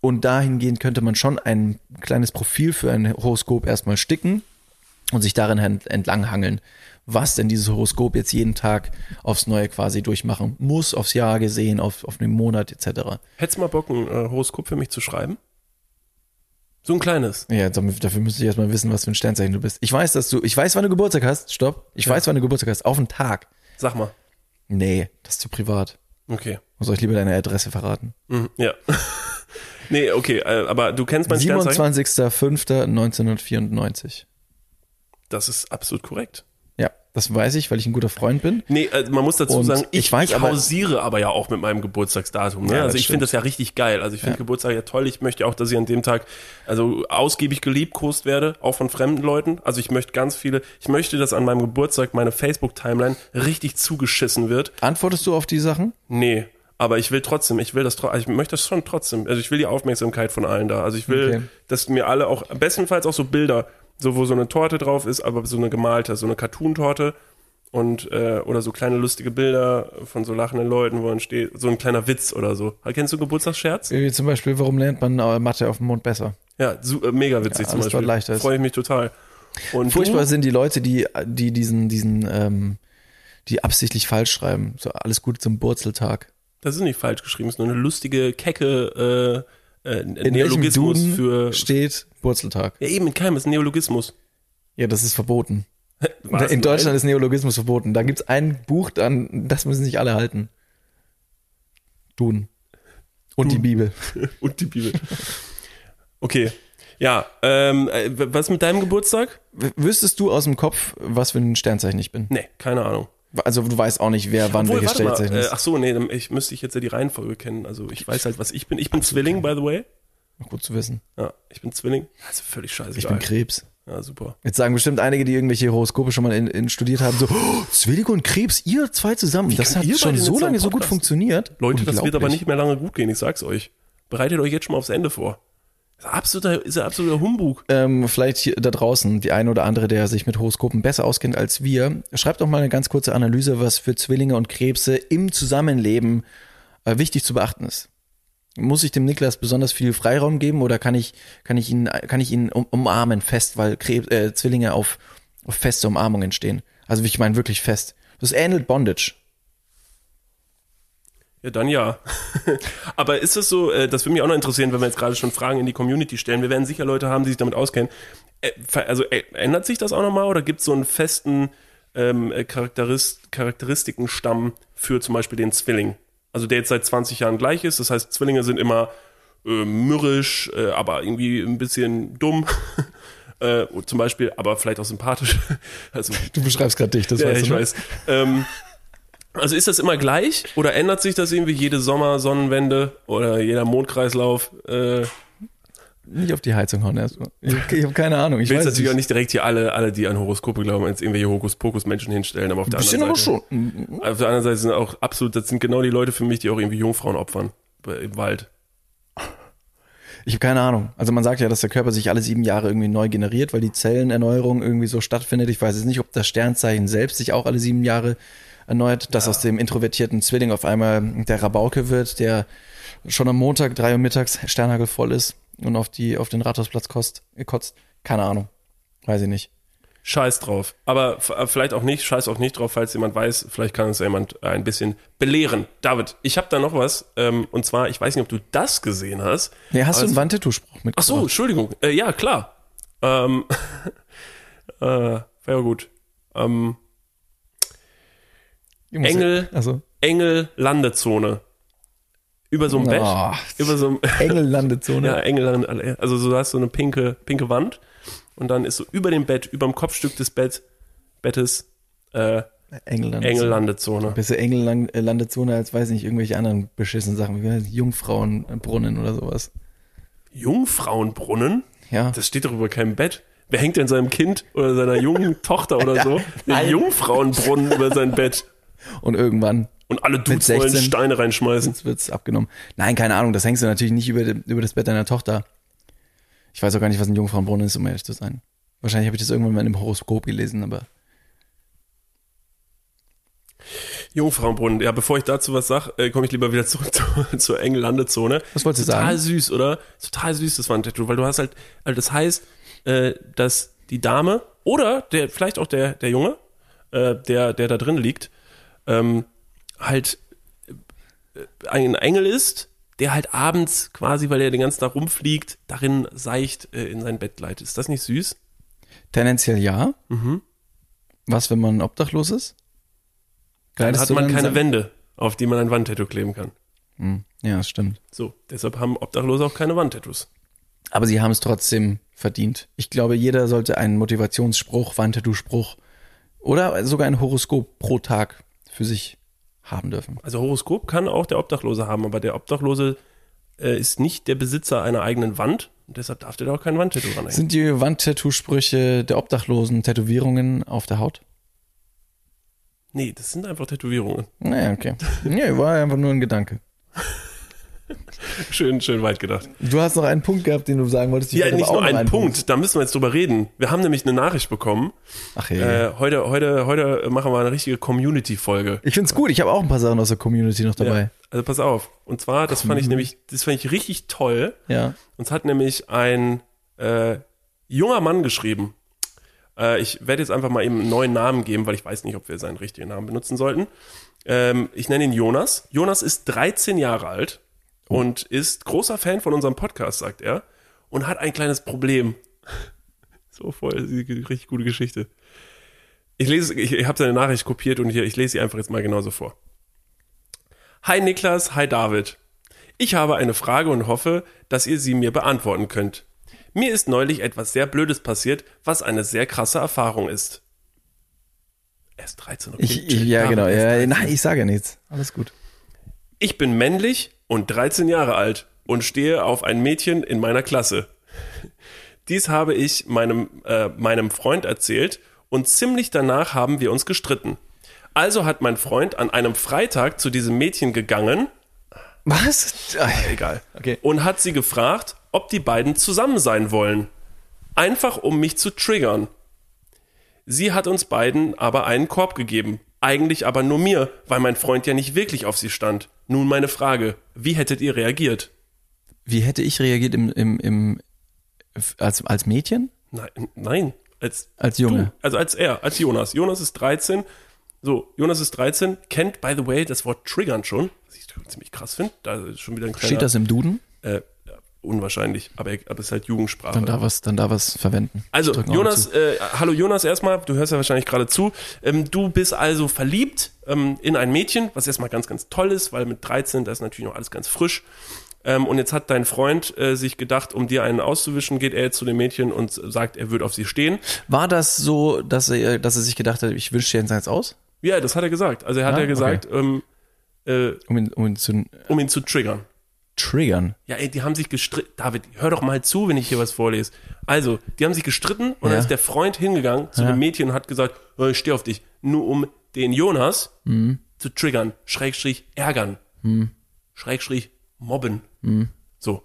Und dahingehend könnte man schon ein kleines Profil für ein Horoskop erstmal sticken und sich darin ent- entlanghangeln, was denn dieses Horoskop jetzt jeden Tag aufs Neue quasi durchmachen muss, aufs Jahr gesehen, auf, auf den Monat etc. Hättest du mal Bock, ein äh, Horoskop für mich zu schreiben? So ein kleines. Ja, dafür müsste ich erstmal wissen, was für ein Sternzeichen du bist. Ich weiß, dass du, ich weiß, wann du Geburtstag hast. Stopp. Ich Ja. weiß, wann du Geburtstag hast. Auf den Tag. Sag mal. Nee, das ist zu privat. Okay. Soll ich lieber deine Adresse verraten? Mhm, ja. [laughs] nee, okay, äh, aber du kennst mein Sternzeichen? 27.05.1994. Das ist absolut korrekt. Ja, das weiß ich, weil ich ein guter Freund bin. Nee, äh, man muss dazu Und sagen, ich, ich weiß ich aber- hausiere aber ja auch mit meinem Geburtstagsdatum. Ne? Ja, also ich finde das ja richtig geil. Also ich finde Ja. Geburtstag ja toll. Ich möchte auch, dass ich an dem Tag also ausgiebig geliebkost werde, auch von fremden Leuten. Also ich möchte ganz viele, ich möchte, dass an meinem Geburtstag meine Facebook-Timeline richtig zugeschissen wird. Antwortest du auf die Sachen? Nee, aber ich will trotzdem, ich will das ich möchte das schon trotzdem. Also ich will die Aufmerksamkeit von allen da. Also ich will, Okay. dass mir alle auch, bestenfalls auch so Bilder, so wo so eine Torte drauf ist, aber so eine gemalte, so eine Cartoon-Torte und äh, oder so kleine lustige Bilder von so lachenden Leuten, wo dann steht, so ein kleiner Witz oder so. Kennst du Geburtstagsscherz? Wie zum Beispiel, warum lernt man äh, Mathe auf dem Mond besser? Ja, su äh, mega witzig Ja, zum Beispiel. leichter. Freue ich mich total. Und Furchtbar du? sind die Leute, die, die diesen, diesen, ähm, die absichtlich falsch schreiben. So alles Gute zum Burzeltag. Das ist nicht falsch geschrieben, es ist nur eine lustige, kecke äh, äh, Neologismus für. steht Burzeltag. Ja, eben in keinem, ist ein Neologismus. Ja, das ist verboten. [laughs] Was? In Deutschland ist Neologismus verboten. Da gibt's ein Buch, dann, das müssen sich alle halten. Duden. Und die Bibel. [laughs] Und die Bibel. Okay. Ja, ähm, äh, was mit deinem Geburtstag? W- Wüsstest du aus dem Kopf, was für ein Sternzeichen ich bin? Nee, keine Ahnung. Also du weißt auch nicht, wer wann Obwohl, welches Sternzeichen äh, ist. ach so, nee, dann- ich müsste ich jetzt ja die Reihenfolge kennen. Also ich weiß halt, was ich bin. Ich bin Zwilling, by the way. Gut zu wissen. Ja, ich bin Zwilling. Also völlig scheiße. Ich bin Krebs. Ja, super. Jetzt sagen bestimmt einige, die irgendwelche Horoskope schon mal in, in studiert haben, so, [gasps] oh, Zwilling und Krebs, ihr zwei zusammen. das könnt hat schon so lange so gut funktioniert. Leute, das wird aber nicht mehr lange gut gehen, ich sag's euch. Bereitet euch jetzt schon mal aufs Ende vor. Das ist absoluter, ist ja absoluter Humbug. ähm, vielleicht hier da draußen die eine oder andere, der sich mit Horoskopen besser auskennt als wir, schreibt doch mal eine ganz kurze Analyse, was für Zwillinge und Krebse im Zusammenleben äh, wichtig zu beachten ist. Muss ich dem Niklas besonders viel Freiraum geben oder kann ich, kann ich ihn, kann ich ihn um, umarmen fest, weil Krebs, äh, Zwillinge auf, auf feste Umarmungen stehen? Also ich meine wirklich fest. Das ähnelt Bondage. Ja, dann ja. [laughs] Aber ist es so, äh, das würde mich auch noch interessieren, wenn wir jetzt gerade schon Fragen in die Community stellen. Wir werden sicher Leute haben, die sich damit auskennen. Äh, Also äh, ändert sich das auch nochmal oder gibt es so einen festen ähm, äh, Charakteris Charakteristikenstamm für zum Beispiel den Zwilling? Also der jetzt seit 20 Jahren gleich ist. Das heißt, Zwillinge sind immer äh, mürrisch, äh, aber irgendwie ein bisschen dumm. [laughs] äh, zum Beispiel, aber vielleicht auch sympathisch. [laughs] Also Du beschreibst gerade dich, das ja, weißt ich du. ne? weiß. Ähm, also ist das immer gleich oder ändert sich das irgendwie jede Sommer Sonnenwende oder jeder Mondkreislauf? Äh, Nicht auf die Heizung hauen erstmal. Ich, ich habe keine Ahnung. Ich will natürlich nicht. auch nicht direkt hier alle, alle, die an Horoskope glauben, als irgendwelche Hokuspokus-Menschen hinstellen, aber auf der anderen Seite. schon. Auf der anderen Seite sind auch absolut, das sind genau die Leute für mich, die auch irgendwie Jungfrauen opfern im Wald. Ich habe keine Ahnung. Also man sagt ja, dass der Körper sich alle sieben Jahre irgendwie neu generiert, weil die Zellenerneuerung irgendwie so stattfindet. Ich weiß jetzt nicht, ob das Sternzeichen selbst sich auch alle sieben Jahre erneuert, dass aus dem introvertierten Zwilling auf einmal der Rabauke wird, der schon am Montag drei Uhr mittags Sternhagel voll ist und auf die auf den Rathausplatz kost, kotzt. Keine Ahnung. Weiß ich nicht. Scheiß drauf. Aber äh, vielleicht auch nicht, scheiß auch nicht drauf, falls jemand weiß, vielleicht kann uns ja jemand ein bisschen belehren. David, ich habe da noch was, ähm, und zwar, ich weiß nicht, ob du das gesehen hast. Nee, hast du Aber einen es- Wandtattoo-Spruch Ach mitgebracht? so, Entschuldigung. Äh, ja, klar. Ähm, [laughs] äh, war ja gut. Ähm, Engel. Also, Engel Landezone. Über so ein Bett. Oh, Über so [laughs] Engellandezone. ja, Engel, Lande- also so, du hast so eine pinke, pinke Wand und dann ist so über dem Bett, über dem Kopfstück des Bett, Bettes, äh, Engellandezone. Engellandezone. Besser Engellandezone als, weiß nicht, irgendwelche anderen beschissenen Sachen, wie Jungfrauenbrunnen oder sowas. Jungfrauenbrunnen? Ja. Das steht doch über keinem Bett. Wer hängt denn seinem Kind oder seiner jungen [laughs] Tochter oder so den Jungfrauenbrunnen über sein Bett? Und irgendwann Und alle Dudes wollen 16. Steine reinschmeißen. Jetzt wird's abgenommen. Nein, keine Ahnung, das hängst du natürlich nicht über, über das Bett deiner Tochter. Ich weiß auch gar nicht, was ein Jungfrauenbrunnen ist, um ehrlich zu sein. Wahrscheinlich habe ich das irgendwann mal in einem Horoskop gelesen, aber Jungfrauenbrunnen. Ja, bevor ich dazu was sag, äh, komme ich lieber wieder zurück [laughs] zu, zur engen Landezone. Was wolltest du Total sagen? süß, oder? Total süß, das Wandtattoo, weil du hast halt, also das heißt, äh, dass die Dame oder der, vielleicht auch der, der Junge, äh, der, der da drin liegt, ähm, halt äh, ein Engel ist, der halt abends quasi, weil er den ganzen Tag rumfliegt, darin seicht äh, in sein Bett gleitet. Ist das nicht süß? Tendenziell ja. Mhm. Was, wenn man obdachlos ist? Dann Gleitest hat du man keine sein- Wände, auf die man ein Wandtattoo kleben kann. Hm, Ja, das stimmt. So, deshalb haben Obdachlose auch keine Wandtattoos. Aber sie haben es trotzdem verdient. Ich glaube, jeder sollte einen Motivationsspruch, Wandtattoo-Spruch oder sogar ein Horoskop pro Tag für sich haben dürfen. Also Horoskop kann auch der Obdachlose haben, aber der Obdachlose äh, ist nicht der Besitzer einer eigenen Wand und deshalb darf der da auch kein Wandtattoo ranhängen. Sind die Wandtattoo-Sprüche der Obdachlosen Tätowierungen auf der Haut? Nee, das sind einfach Tätowierungen. Naja, okay. Nee, war einfach nur ein Gedanke. [laughs] Schön, schön weit gedacht. Du hast noch einen Punkt gehabt, den du sagen wolltest. Ich Ja, nicht nur einen Punkt, da müssen wir jetzt drüber reden. Wir haben nämlich eine Nachricht bekommen. Ach hey. Äh, heute, heute, heute machen wir eine richtige Community-Folge. ich find's gut. Ich habe auch ein paar Sachen aus der Community noch Ja, dabei. also pass auf. Und zwar, das fand ich nämlich, das fand ich richtig toll. Ja. Uns hat nämlich ein äh, junger Mann geschrieben. Äh, ich werde jetzt einfach mal eben einen neuen Namen geben, weil ich weiß nicht, ob wir seinen richtigen Namen benutzen sollten. Ähm, ich nenne ihn Jonas. Jonas ist 13 Jahre alt und ist großer Fan von unserem Podcast, sagt er, und hat ein kleines Problem. [laughs] So voll, richtig gute Geschichte. Ich lese, ich, ich habe seine Nachricht kopiert und hier, ich lese sie einfach jetzt mal genauso vor. Hi Niklas, hi David. Ich habe eine Frage und hoffe, dass ihr sie mir beantworten könnt. Mir ist neulich etwas sehr Blödes passiert, was eine sehr krasse Erfahrung ist. Er ist 13, okay. Ich, ja, David genau. Ja, 13. nein, ich sage ja nichts. Alles gut. Ich bin männlich und 13 Jahre alt und stehe auf ein Mädchen in meiner Klasse. Dies habe ich meinem, äh, meinem Freund erzählt und ziemlich danach haben wir uns gestritten. Also hat mein Freund an einem Freitag zu diesem Mädchen gegangen, Was? egal, Okay. und hat sie gefragt, ob die beiden zusammen sein wollen. Einfach um mich zu triggern. Sie hat uns beiden aber einen Korb gegeben. Eigentlich aber nur mir, weil mein Freund ja nicht wirklich auf sie stand. Nun meine Frage, wie hättet ihr reagiert? Wie hätte ich reagiert im, im, im als, als Mädchen? Nein, nein, als Als Junge? Du, also als er, als Jonas. Jonas ist 13. So, Jonas ist 13, kennt, by the way, das Wort triggern schon, was ich ziemlich krass finde. Da ist schon wieder ein kleiner, Steht das im Duden? äh, unwahrscheinlich, aber, er- aber es ist halt Jugendsprache. Dann da was, dann da was verwenden. Also, Jonas, äh, hallo Jonas erstmal, du hörst ja wahrscheinlich gerade zu. Ähm, du bist also verliebt ähm, in ein Mädchen, was erstmal ganz, ganz toll ist, weil mit 13, da ist natürlich noch alles ganz frisch. Ähm, und jetzt hat dein Freund äh, sich gedacht, um dir einen auszuwischen, geht er jetzt zu dem Mädchen und sagt, er wird auf sie stehen. War das so, dass er, dass er sich gedacht hat, ich wünsche dir jetzt eins aus? Ja, das hat er gesagt. Also er hat Ah, ja gesagt, ähm, äh, Um ihn, um ihn zu um ihn zu triggern. Triggern. Ja, ey, die haben sich gestritten. David, hör doch mal zu, wenn ich hier was vorlese. Also, die haben sich gestritten und Ja. dann ist der Freund hingegangen zu Ja. dem Mädchen und hat gesagt, oh, ich stehe auf dich. Nur um den Jonas Mhm. zu triggern, Schrägstrich ärgern, Schrägstrich mobben. So.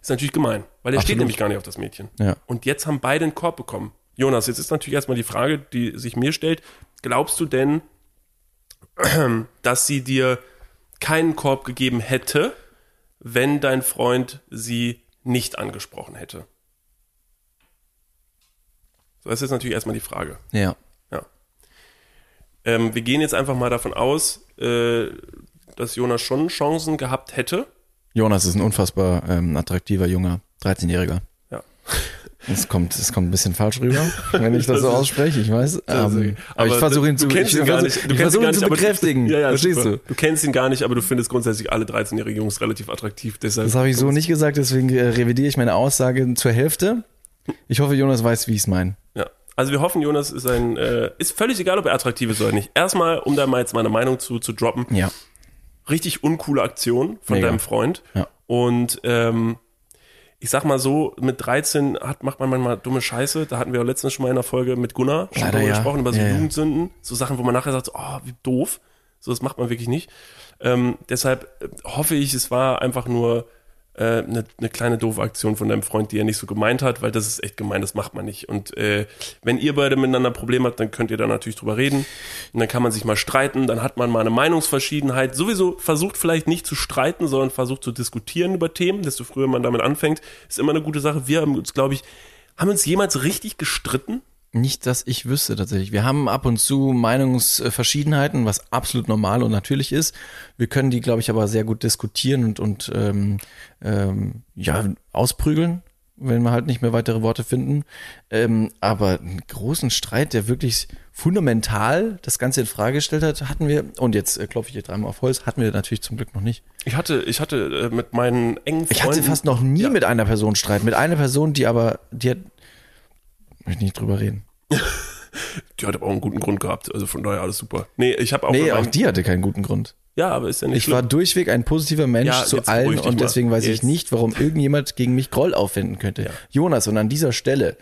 Ist natürlich gemein, weil der steht nämlich gar nicht auf das Mädchen. Ja. Und jetzt haben beide einen Korb bekommen. Jonas, jetzt ist natürlich erstmal die Frage, die sich mir stellt. Glaubst du denn, [clears throat] dass sie dir keinen Korb gegeben hätte, wenn dein Freund sie nicht angesprochen hätte? So, das ist jetzt natürlich erstmal die Frage. Ja. Ja. Ähm, wir gehen jetzt einfach mal davon aus, äh, dass Jonas schon Chancen gehabt hätte. Jonas ist ein unfassbar ähm, attraktiver junger 13-Jähriger. Ja. Es kommt, es kommt ein bisschen falsch rüber, [laughs] wenn ich das, Das so ausspreche, ich weiß. Ähm, aber, ich versuche ihn du zu, kennst ich ihn gar versuch- nicht. Du ich kennst versuche gar ihn zu nicht, aber du- bekräftigen. Ja, ja, Verstehst super. du? Du kennst ihn gar nicht, aber du findest grundsätzlich alle 13-jährigen Jungs relativ attraktiv. Deshalb Das habe ich so nicht gesagt, deswegen äh, revidiere ich meine Aussage zur Hälfte. Ich hoffe, Jonas weiß, wie ich es meine. Ja. Also wir hoffen, Jonas ist ein, äh, ist völlig egal, ob er attraktiv ist oder nicht. Erstmal, um da mal jetzt meine Meinung zu, zu droppen, Ja. richtig uncoole Aktion von Mega. deinem Freund. Ja. Und ähm, ich sag mal so, mit 13 hat, macht man manchmal dumme Scheiße. Da hatten wir ja letztens schon mal in einer Folge mit Gunnar schon Leider drüber ja. gesprochen, über so Ja. Jugendsünden. So Sachen, wo man nachher sagt, oh, wie doof. So, das macht man wirklich nicht. Ähm, deshalb äh, hoffe ich, es war einfach nur eine, eine kleine doofe Aktion von deinem Freund, die er nicht so gemeint hat, weil das ist echt gemein, das macht man nicht. Und äh, wenn ihr beide miteinander ein Problem habt, dann könnt ihr da natürlich drüber reden. Und dann kann man sich mal streiten, dann hat man mal eine Meinungsverschiedenheit. Sowieso versucht vielleicht nicht zu streiten, sondern versucht zu diskutieren über Themen. Desto früher man damit anfängt, ist immer eine gute Sache. Wir haben uns, glaube ich, haben uns jemals richtig gestritten? Nicht, dass ich wüsste tatsächlich. Wir haben ab und zu Meinungsverschiedenheiten, was absolut normal und natürlich ist. Wir können die, glaube ich, aber sehr gut diskutieren und, und ähm, ähm, ja, ausprügeln, wenn wir halt nicht mehr weitere Worte finden. Ähm, aber einen großen Streit, der wirklich fundamental das Ganze in Frage gestellt hat, hatten wir, und jetzt äh, klopfe ich hier dreimal auf Holz, hatten wir natürlich zum Glück noch nicht. Ich hatte, ich hatte äh, mit meinen engen Freunden. Ich hatte fast noch nie Ja. mit einer Person Streit. Mit einer Person, die aber, die hat, möchte nicht drüber reden. [laughs] Die hat aber auch einen guten Grund gehabt. Also von daher alles super. Nee, ich habe auch. Nee, auch die hatte keinen guten Grund. Ja, aber ist ja nicht Ich war durchweg ein positiver Mensch Ja, zu allen und mal. deswegen weiß ich Jetzt. nicht, warum irgendjemand gegen mich Groll aufwenden könnte. Ja. Jonas, und an dieser Stelle,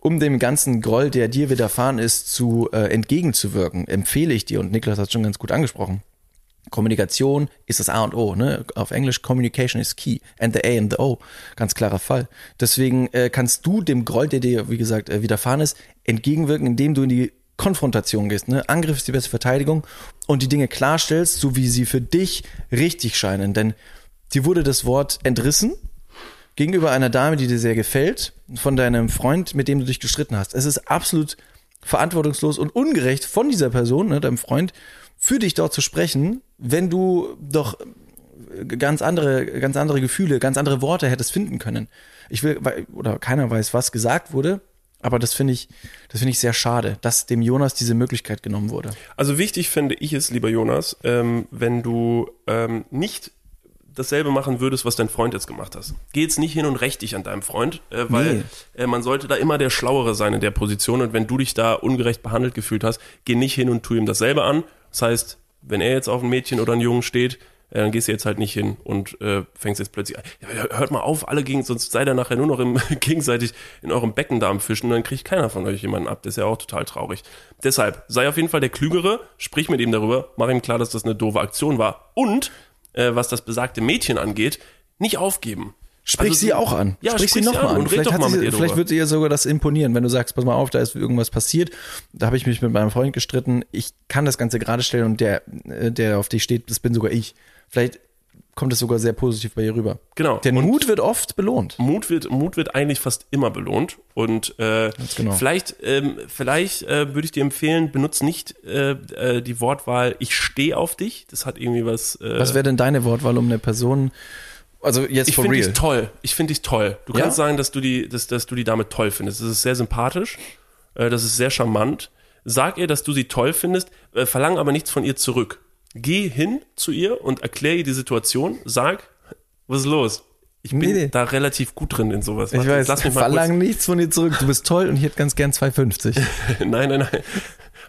um dem ganzen Groll, der dir widerfahren ist, zu äh, entgegenzuwirken, empfehle ich dir, und Niklas hat es schon ganz gut angesprochen, Kommunikation ist das A und O. Ne? Auf Englisch Communication is key. And the A and the O. Ganz klarer Fall. Deswegen äh, kannst du dem Groll, der dir, wie gesagt, äh, widerfahren ist, entgegenwirken, indem du in die Konfrontation gehst. Ne? Angriff ist die beste Verteidigung und die Dinge klarstellst, so wie sie für dich richtig scheinen. Denn dir wurde das Wort entrissen gegenüber einer Dame, die dir sehr gefällt, von deinem Freund, mit dem du dich gestritten hast. Es ist absolut verantwortungslos und ungerecht von dieser Person, ne, deinem Freund, für dich dort zu sprechen, wenn du doch ganz andere, ganz andere Gefühle, ganz andere Worte hättest finden können. Ich will, weil- oder keiner weiß, was gesagt wurde, aber das finde ich, das finde ich sehr schade, dass dem Jonas diese Möglichkeit genommen wurde. Also wichtig finde ich es, lieber Jonas, ähm, wenn du ähm, nicht dasselbe machen würdest, was dein Freund jetzt gemacht hast. Geh jetzt nicht hin und räch dich an deinem Freund, äh, weil Nee. äh, man sollte da immer der Schlauere sein in der Position und wenn du dich da ungerecht behandelt gefühlt hast, geh nicht hin und tu ihm dasselbe an. Das heißt, wenn er jetzt auf ein Mädchen oder einen Jungen steht, äh, dann gehst du jetzt halt nicht hin und äh, fängst jetzt plötzlich an. Hört mal auf, alle gegen, sonst seid ihr nachher nur noch im, [laughs] gegenseitig in eurem Beckendarm fischen und dann kriegt keiner von euch jemanden ab. Das ist ja auch total traurig. Deshalb, sei auf jeden Fall der Klügere, sprich mit ihm darüber, mach ihm klar, dass das eine doofe Aktion war und äh, was das besagte Mädchen angeht, nicht aufgeben. Sprich Also sie auch an. Ja, sprich sie sprich sie nochmal an an. Vielleicht, mal sie, vielleicht wird ihr sogar das imponieren, wenn du sagst, pass mal auf, da ist irgendwas passiert. Da habe ich mich mit meinem Freund gestritten. Ich kann das Ganze gerade stellen und der, äh, der auf dich steht, das bin sogar ich. Vielleicht kommt es sogar sehr positiv bei ihr rüber. Genau. Der Und- Mut wird oft belohnt. Mut wird, Mut wird eigentlich fast immer belohnt. Und äh, genau. vielleicht, ähm, vielleicht äh, würde ich dir empfehlen, benutze nicht äh, äh, die Wortwahl ich stehe auf dich. Das hat irgendwie was. Äh, Was wäre denn deine Wortwahl, um eine Person, also jetzt ich finde dich toll. Ich finde dich toll. Du Ja? kannst sagen, dass du die, dass, dass du die Dame toll findest. Das ist sehr sympathisch. Äh, das ist sehr charmant. Sag ihr, dass du sie toll findest, äh, verlang aber nichts von ihr zurück. Geh hin zu ihr und erklär ihr die Situation. Sag, was ist los? Ich bin Nee, da relativ gut drin in sowas. Ich weiß, lass mich mal kurz- verlang nichts von dir zurück. Du bist toll und ich hätte ganz gern 250. [laughs] Nein, nein, nein.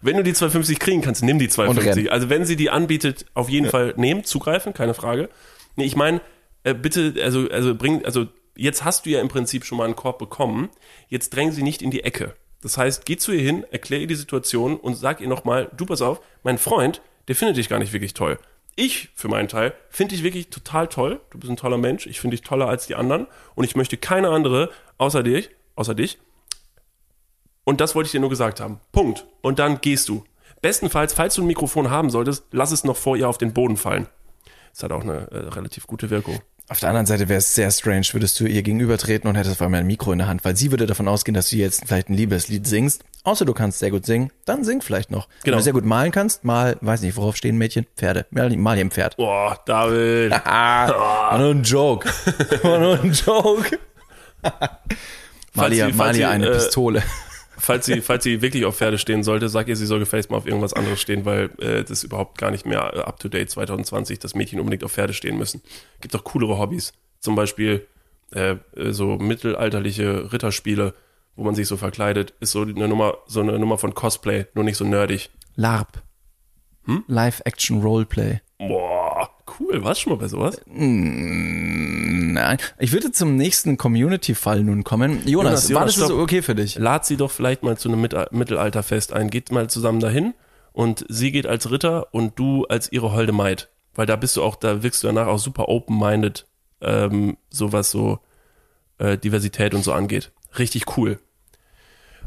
Wenn du die 250 kriegen kannst, nimm die Und 250. renn. Also wenn sie die anbietet, auf jeden Fall nehmen, zugreifen, keine Frage. Nee, ich meine, äh, bitte, also, also bring, also jetzt hast du ja im Prinzip schon mal einen Korb bekommen. Jetzt dräng sie nicht in die Ecke. Das heißt, geh zu ihr hin, erklär ihr die Situation und sag ihr nochmal, du pass auf, mein Freund, der findet dich gar nicht wirklich toll. Ich, für meinen Teil, finde dich wirklich total toll. Du bist ein toller Mensch. Ich finde dich toller als die anderen. Und ich möchte keine andere außer dich, außer dich, und das wollte ich dir nur gesagt haben. Punkt. Und dann gehst du. Bestenfalls, falls du ein Mikrofon haben solltest, lass es noch vor ihr auf den Boden fallen. Das hat auch eine äh, relativ gute Wirkung. Auf der anderen Seite wäre es sehr strange, würdest du ihr gegenübertreten und hättest auf einmal ein Mikro in der Hand, weil sie würde davon ausgehen, dass du jetzt vielleicht ein Liebeslied singst. Außer du kannst sehr gut singen, dann sing vielleicht noch. Wenn Genau. du sehr gut malen kannst, mal, weiß nicht, worauf stehen Mädchen? Pferde. Mal, mal hier ein Pferd. Boah, David. [laughs] War nur ein Joke. [laughs] War nur ein Joke. mal sie- mal sie, eine äh, Pistole. Falls, sie, falls sie wirklich auf Pferde stehen sollte, sag ihr, sie soll gefälligst mal auf irgendwas anderes stehen, weil äh, das ist überhaupt gar nicht mehr up to date 2020, dass Mädchen unbedingt auf Pferde stehen müssen. Gibt auch coolere Hobbys. Zum Beispiel äh, so mittelalterliche Ritterspiele, wo man sich so verkleidet, ist so eine Nummer, so eine Nummer von Cosplay, nur nicht so nerdig. LARP. Hm? Live-Action-Roleplay. Boah, cool, warst du schon mal bei sowas? Nein. Ich würde zum nächsten Community-Fall nun kommen. Jonas, Jonas, Jonas, war das so okay für dich? Lad sie doch vielleicht mal zu einem Mit Mittelalterfest ein. Geht mal zusammen dahin und sie geht als Ritter und du als ihre holde Maid. Weil da bist du auch, da wirkst du danach auch super open-minded ähm, so was so äh, Diversität und so angeht. Richtig cool.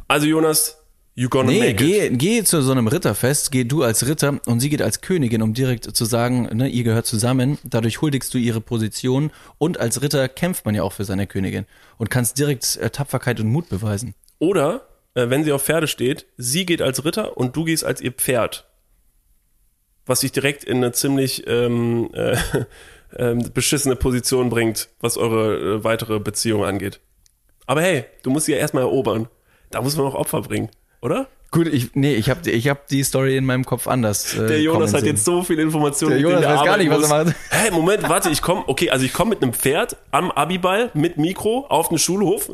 Also Jonas, you gonna Nee, make geh, it. geh zu so einem Ritterfest, geh du als Ritter und sie geht als Königin, um direkt zu sagen, ne, ihr gehört zusammen, dadurch huldigst du ihre Position und als Ritter kämpft man ja auch für seine Königin und kannst direkt äh, Tapferkeit und Mut beweisen. Oder, äh, wenn sie auf Pferde steht, sie geht als Ritter und du gehst als ihr Pferd. Was dich direkt in eine ziemlich ähm, äh, [laughs] ähm, beschissene Position bringt, was eure äh, weitere Beziehung angeht. Aber hey, du musst sie ja erstmal erobern. Da muss man auch Opfer bringen, oder? Gut, ich, nee, ich habe ich hab die Story in meinem Kopf anders. Äh, Der Jonas hat jetzt so viele Informationen. Der Jonas er weiß gar arbeiten nicht, was er macht. Hä, Moment, warte, ich komme, okay, also ich komme mit einem Pferd am Abiball mit Mikro auf den Schulhof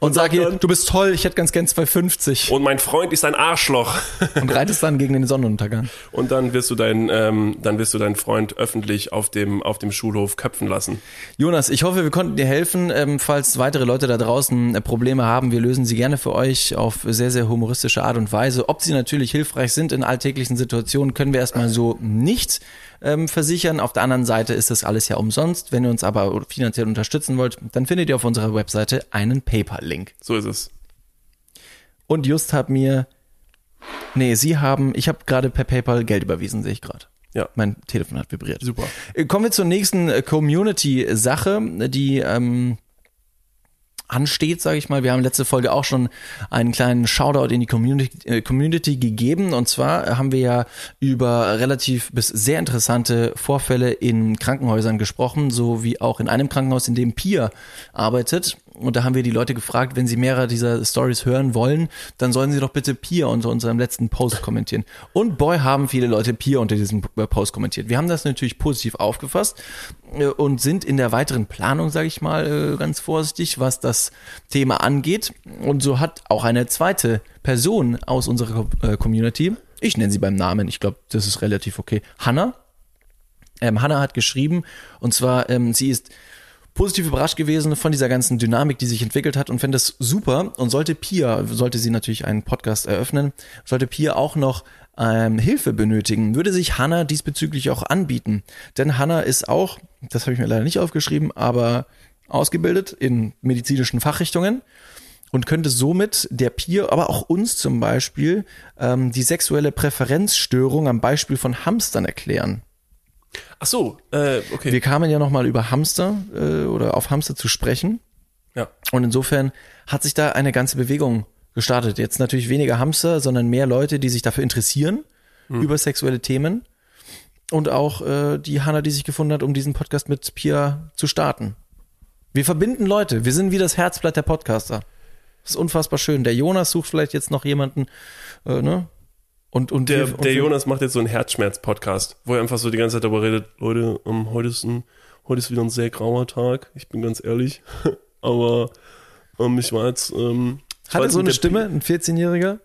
und sag ihr, du bist toll, ich hätte ganz gern 250 und mein Freund ist ein Arschloch. [laughs] und reitest dann gegen den Sonnenuntergang. Und dann wirst du deinen, ähm, dann wirst du deinen Freund öffentlich auf dem, auf dem Schulhof köpfen lassen. Jonas, ich hoffe, wir konnten dir helfen. Ähm, falls weitere Leute da draußen äh, Probleme haben, wir lösen sie gerne für euch auf sehr, sehr humoristische Art und Weise. Ob sie natürlich hilfreich sind in alltäglichen Situationen, können wir erstmal so nicht ähm, versichern. Auf der anderen Seite ist das alles ja umsonst. Wenn ihr uns aber finanziell unterstützen wollt, dann findet ihr auf unserer Webseite einen PayPal-Link. So ist es. Und just hat mir, nee, sie haben, ich habe gerade per PayPal Geld überwiesen, sehe ich gerade. Ja. Mein Telefon hat vibriert. Super. Äh, Kommen wir zur nächsten äh, Community-Sache, die ähm, ansteht, sage ich mal. Wir haben letzte Folge auch schon einen kleinen Shoutout in die Community, äh, Community gegeben. Und zwar haben wir ja über relativ bis sehr interessante Vorfälle in Krankenhäusern gesprochen, so wie auch in einem Krankenhaus, in dem Pia arbeitet. Und da haben wir die Leute gefragt, wenn sie mehrere dieser Stories hören wollen, dann sollen sie doch bitte Pia unter unserem letzten Post kommentieren. Und boy, haben viele Leute Pia unter diesem äh, Post kommentiert. Wir haben das natürlich positiv aufgefasst äh, und sind in der weiteren Planung, sage ich mal, äh, ganz vorsichtig, was das Thema angeht. Und so hat auch eine zweite Person aus unserer Co- Community, ich nenne sie beim Namen, ich glaube, das ist relativ okay, Hannah, ähm, Hannah hat geschrieben, und zwar, ähm, sie ist positiv überrascht gewesen von dieser ganzen Dynamik, die sich entwickelt hat und fände es super. Und sollte Pia, sollte sie natürlich einen Podcast eröffnen, sollte Pia auch noch ähm, Hilfe benötigen, würde sich Hannah diesbezüglich auch anbieten. Denn Hannah ist auch, das habe ich mir leider nicht aufgeschrieben, aber ausgebildet in medizinischen Fachrichtungen und könnte somit der Pia, aber auch uns zum Beispiel, ähm, die sexuelle Präferenzstörung am Beispiel von Hamstern erklären. Ach so, äh, okay. Wir kamen ja nochmal über Hamster äh, oder auf Hamster zu sprechen. ja. Und insofern hat sich da eine ganze Bewegung gestartet. Jetzt natürlich weniger Hamster, sondern mehr Leute, die sich dafür interessieren, über sexuelle Themen. Und auch äh, die Hanna, die sich gefunden hat, um diesen Podcast mit Pia zu starten. Wir verbinden Leute. Wir sind wie das Herzblatt der Podcaster. Das ist unfassbar schön. Der Jonas sucht vielleicht jetzt noch jemanden, äh, ne? Und, und Der, wir, und der Jonas macht jetzt so einen Herzschmerz-Podcast, wo er einfach so die ganze Zeit darüber redet, Leute, ähm, heute, ist ein, heute ist wieder ein sehr grauer Tag, ich bin ganz ehrlich. [laughs] Aber ähm, ich war jetzt. Ähm, ich Hat er jetzt so eine Stimme, ein 14-Jähriger?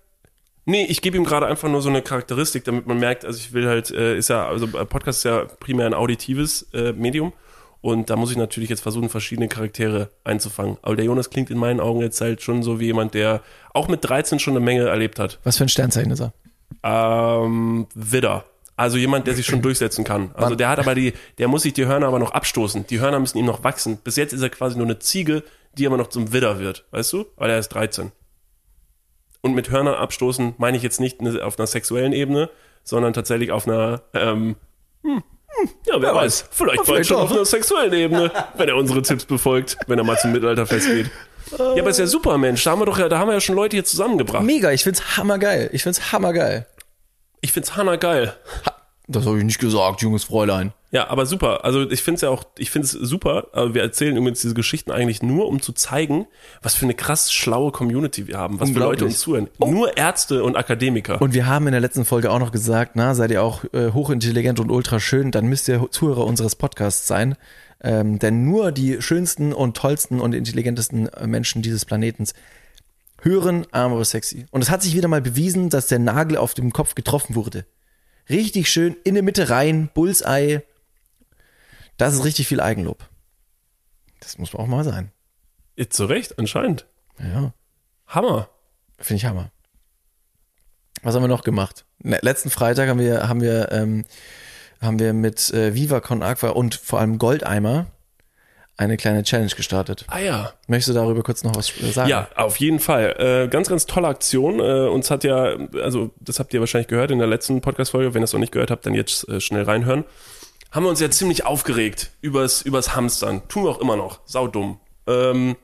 Nee, ich gebe ihm gerade einfach nur so eine Charakteristik, damit man merkt, also ich will halt, äh, ist ja, also äh, Podcast ist ja primär ein auditives äh, Medium und da muss ich natürlich jetzt versuchen, verschiedene Charaktere einzufangen. Aber der Jonas klingt in meinen Augen jetzt halt schon so wie jemand, der auch mit 13 schon eine Menge erlebt hat. Was für ein Sternzeichen ist er? Ähm, Widder. Also jemand, der sich schon [clears throat] durchsetzen kann. Also der hat aber die, der muss sich die Hörner aber noch abstoßen. Die Hörner müssen ihm noch wachsen. Bis jetzt ist er quasi nur eine Ziege, die aber noch zum Widder wird, weißt du? Weil er ist 13. Und mit Hörnern abstoßen meine ich jetzt nicht ne- auf einer sexuellen Ebene, sondern tatsächlich auf einer, ähm, hm, hm, ja, wer weiß, vielleicht bald vielleicht schon auf einer sexuellen Ebene, wenn er unsere Tipps befolgt, wenn er mal zum Mittelalterfest geht. [laughs] Ja, aber ist ja super, Mensch. Da haben wir doch ja, da haben wir ja schon Leute hier zusammengebracht. Mega, ich find's hammergeil. Ich find's hammergeil. Ich find's Hanna geil. Das habe ich nicht gesagt, junges Fräulein. Ja, aber super. Also ich finde es ja auch, ich finde es super. Aber wir erzählen übrigens diese Geschichten eigentlich nur, um zu zeigen, was für eine krass schlaue Community wir haben, was für Leute uns zuhören. Nur Ärzte und Akademiker. Und wir haben in der letzten Folge auch noch gesagt, na, seid ihr auch äh, hochintelligent und ultra schön, dann müsst ihr Zuhörer unseres Podcasts sein. Ähm, denn nur die schönsten und tollsten und intelligentesten äh, Menschen dieses Planetens hören Armor Sexy. Und es hat sich wieder mal bewiesen, dass der Nagel auf dem Kopf getroffen wurde. Richtig schön in der Mitte rein, Bullseye. Das ist richtig viel Eigenlob. Das muss auch mal sein. Zu Recht, anscheinend. Ja. Hammer. Finde ich Hammer. Was haben wir noch gemacht? Ne, letzten Freitag haben wir, haben wir, ähm, haben wir mit äh, Viva Con Aqua und vor allem Goldeimer eine kleine Challenge gestartet. Ah ja. Möchtest du darüber kurz noch was sagen? Ja, auf jeden Fall. Äh, ganz, ganz tolle Aktion. Äh, uns hat ja, also das habt ihr wahrscheinlich gehört in der letzten Podcast-Folge. Wenn ihr es noch nicht gehört habt, dann jetzt äh, schnell reinhören. Haben wir uns ja ziemlich aufgeregt übers, übers Hamstern. Tun wir auch immer noch. Saudumm. Ähm,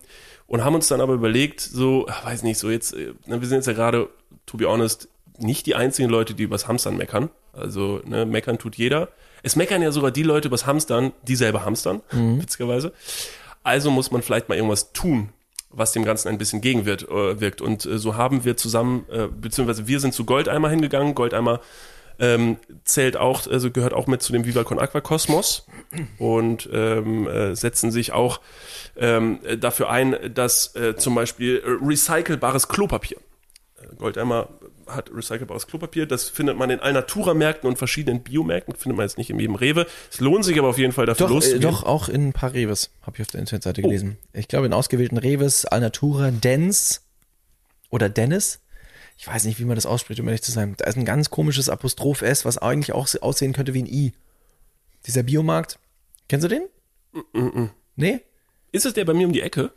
und haben uns dann aber überlegt, so, ach, weiß nicht, so jetzt, äh, wir sind jetzt ja gerade, to be honest, nicht die einzigen Leute, die übers Hamstern meckern. Also, ne, meckern tut jeder. Es meckern ja sogar die Leute übers Hamstern, die selber hamstern, witzigerweise. Also muss man vielleicht mal irgendwas tun, was dem Ganzen ein bisschen gegenwirkt. Äh. Und äh, so haben wir zusammen, äh, beziehungsweise wir sind zu Goldeimer hingegangen. Goldeimer ähm, zählt auch, also gehört auch mit zu dem Viva Con Aqua Kosmos und ähm, äh, setzen sich auch ähm, dafür ein, dass äh, zum Beispiel äh, recycelbares Klopapier Goldeimer hat recycelbares Klopapier. Das findet man in Alnatura-Märkten und verschiedenen Biomärkten. Findet man jetzt nicht in jedem Rewe. Es lohnt sich aber auf jeden Fall dafür Doch, äh, loszugehen. doch auch in ein paar Reves, habe ich auf der Internetseite Oh. gelesen. Ich glaube in ausgewählten Reves, Alnatura, Dens oder Dennis. Ich weiß nicht, wie man das ausspricht, um ehrlich zu sein. Da ist ein ganz komisches Apostroph S, was eigentlich auch aussehen könnte wie ein I. Dieser Biomarkt. Kennst du den? Nee? Ist es der bei mir um die Ecke?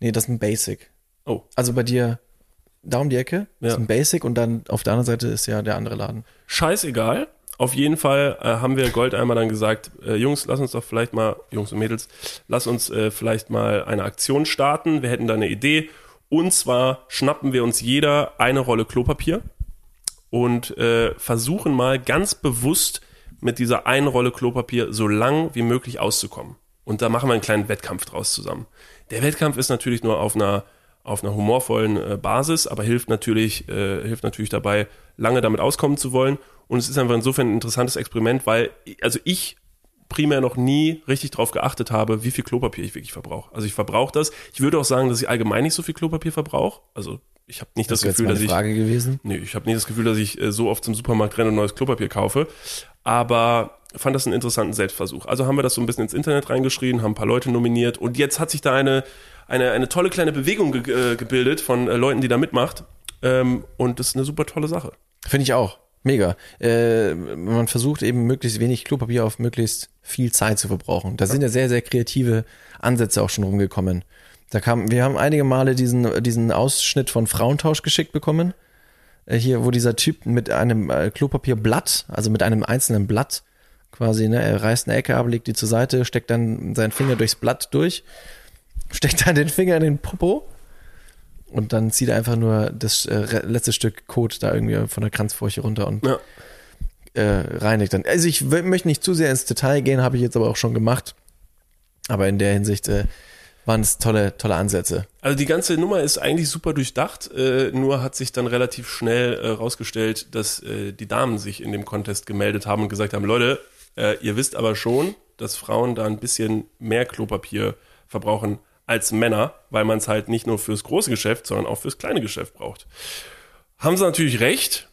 Nee, das ist ein Basic. Oh, Also bei dir da um die Ecke Ja. ist ein Basic und dann auf der anderen Seite ist ja der andere Laden. scheißegal. Auf jeden Fall äh, haben wir Goldeimer dann gesagt, äh, Jungs, lass uns doch vielleicht mal, Jungs und Mädels, lass uns äh, vielleicht mal eine Aktion starten. Wir hätten da eine Idee. Und zwar schnappen wir uns jeder eine Rolle Klopapier und äh, versuchen mal ganz bewusst mit dieser einen Rolle Klopapier so lang wie möglich auszukommen. Und da machen wir einen kleinen Wettkampf draus zusammen. Der Wettkampf ist natürlich nur auf einer auf einer humorvollen äh, Basis, aber hilft natürlich äh, hilft natürlich dabei, lange damit auskommen zu wollen. Und es ist einfach insofern ein interessantes Experiment, weil also ich primär noch nie richtig drauf geachtet habe, wie viel Klopapier ich wirklich verbrauche. Also ich verbrauche das. Ich würde auch sagen, dass ich allgemein nicht so viel Klopapier verbrauche. Also ich habe nicht das, Das Gefühl, dass ich Frage gewesen. Nee, ich habe nie das Gefühl, dass ich äh, so oft zum Supermarkt renne und neues Klopapier kaufe. Aber fand das einen interessanten Selbstversuch. Also haben wir das so ein bisschen ins Internet reingeschrieben, haben ein paar Leute nominiert und jetzt hat sich da eine, eine, eine tolle kleine Bewegung ge äh, gebildet von äh, Leuten, die da mitmacht. Ähm, und das ist eine super tolle Sache. Finde ich auch. Mega. Äh, man versucht eben möglichst wenig Klopapier auf möglichst viel Zeit zu verbrauchen. Da sind ja sehr, sehr kreative Ansätze auch schon rumgekommen. Da kam, wir haben einige Male diesen, diesen Ausschnitt von Frauentausch geschickt bekommen. Äh, hier, wo dieser Typ mit einem äh, Klopapierblatt, also mit einem einzelnen Blatt, quasi, ne, er reißt eine Ecke ab, legt die zur Seite, steckt dann seinen Finger durchs Blatt durch, steckt dann den Finger in den Popo und dann zieht er einfach nur das äh, letzte Stück Kot da irgendwie von der Kranzfurche runter und Ja. äh, reinigt dann. Also ich möchte nicht zu sehr ins Detail gehen, habe ich jetzt aber auch schon gemacht. Aber in der Hinsicht äh, waren es tolle, tolle Ansätze. Also die ganze Nummer ist eigentlich super durchdacht, äh, nur hat sich dann relativ schnell äh, rausgestellt, dass äh, die Damen sich in dem Contest gemeldet haben und gesagt haben, Leute, äh, ihr wisst aber schon, dass Frauen da ein bisschen mehr Klopapier verbrauchen als Männer, weil man es halt nicht nur fürs große Geschäft, sondern auch fürs kleine Geschäft braucht. Haben sie natürlich recht.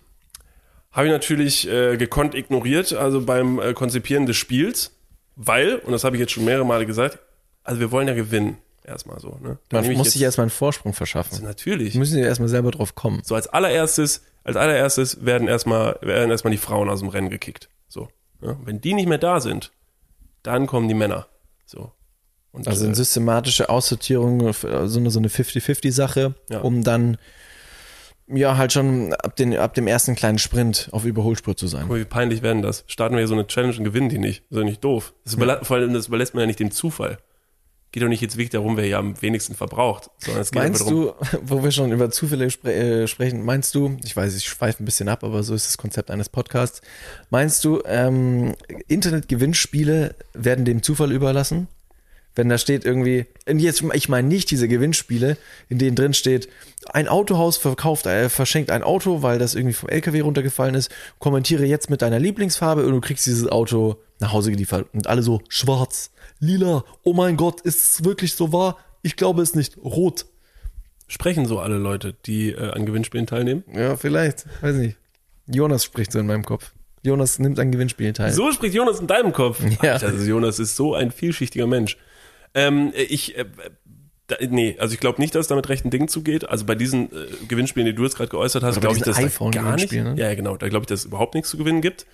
Habe ich natürlich äh, gekonnt ignoriert, also beim äh, Konzipieren des Spiels, weil, und das habe ich jetzt schon mehrere Male gesagt, also wir wollen ja gewinnen. Erstmal so. Ne? Man muss jetzt- sich erstmal einen Vorsprung verschaffen. Natürlich. Müssen ja erstmal selber drauf kommen. So als allererstes, als allererstes werden erstmal werden erstmal die Frauen aus dem Rennen gekickt. So. Ja? Wenn die nicht mehr da sind, dann kommen die Männer. So. Und, Also äh, eine systematische Aussortierung, äh, so eine, so eine 50-50-Sache, Ja. um dann ja halt schon ab, den, ab dem ersten kleinen Sprint auf Überholspur zu sein. guck mal, wie peinlich werden das? Starten wir hier so eine Challenge und gewinnen die nicht. Das ist doch nicht doof. Das, überla vor allem, das überlässt man ja nicht dem Zufall. Geht doch nicht jetzt wirklich darum, wer hier am wenigsten verbraucht, sondern es geht Meinst darum, du, [laughs] wo wir schon über Zufälle spre äh, sprechen, meinst du, ich weiß, ich schweife ein bisschen ab, aber so ist das Konzept eines Podcasts, meinst du, ähm, Internet-Gewinnspiele werden dem Zufall überlassen? Wenn da steht irgendwie, jetzt, ich meine nicht diese Gewinnspiele, in denen drin steht, ein Autohaus verkauft, äh, verschenkt ein Auto, weil das irgendwie vom LKW runtergefallen ist, kommentiere jetzt mit deiner Lieblingsfarbe und du kriegst dieses Auto nach Hause geliefert. Und alle so, schwarz, lila, oh mein Gott, ist es wirklich so wahr? Ich glaube es nicht, rot. sprechen so alle Leute, die äh, an Gewinnspielen teilnehmen. Ja, vielleicht. Weiß nicht. Jonas spricht so in meinem Kopf. Jonas nimmt an Gewinnspielen teil. So spricht Jonas in deinem Kopf. Ja. Alter, also Jonas ist so ein vielschichtiger Mensch. Ähm, ich, äh, nee, also ich glaube nicht, dass es damit rechten Dingen zugeht. Also bei diesen äh, Gewinnspielen, die du jetzt gerade geäußert hast, glaube ich, dass da gar nicht. ne? Ja, ja, genau. Da glaube ich, dass es überhaupt nichts zu gewinnen gibt.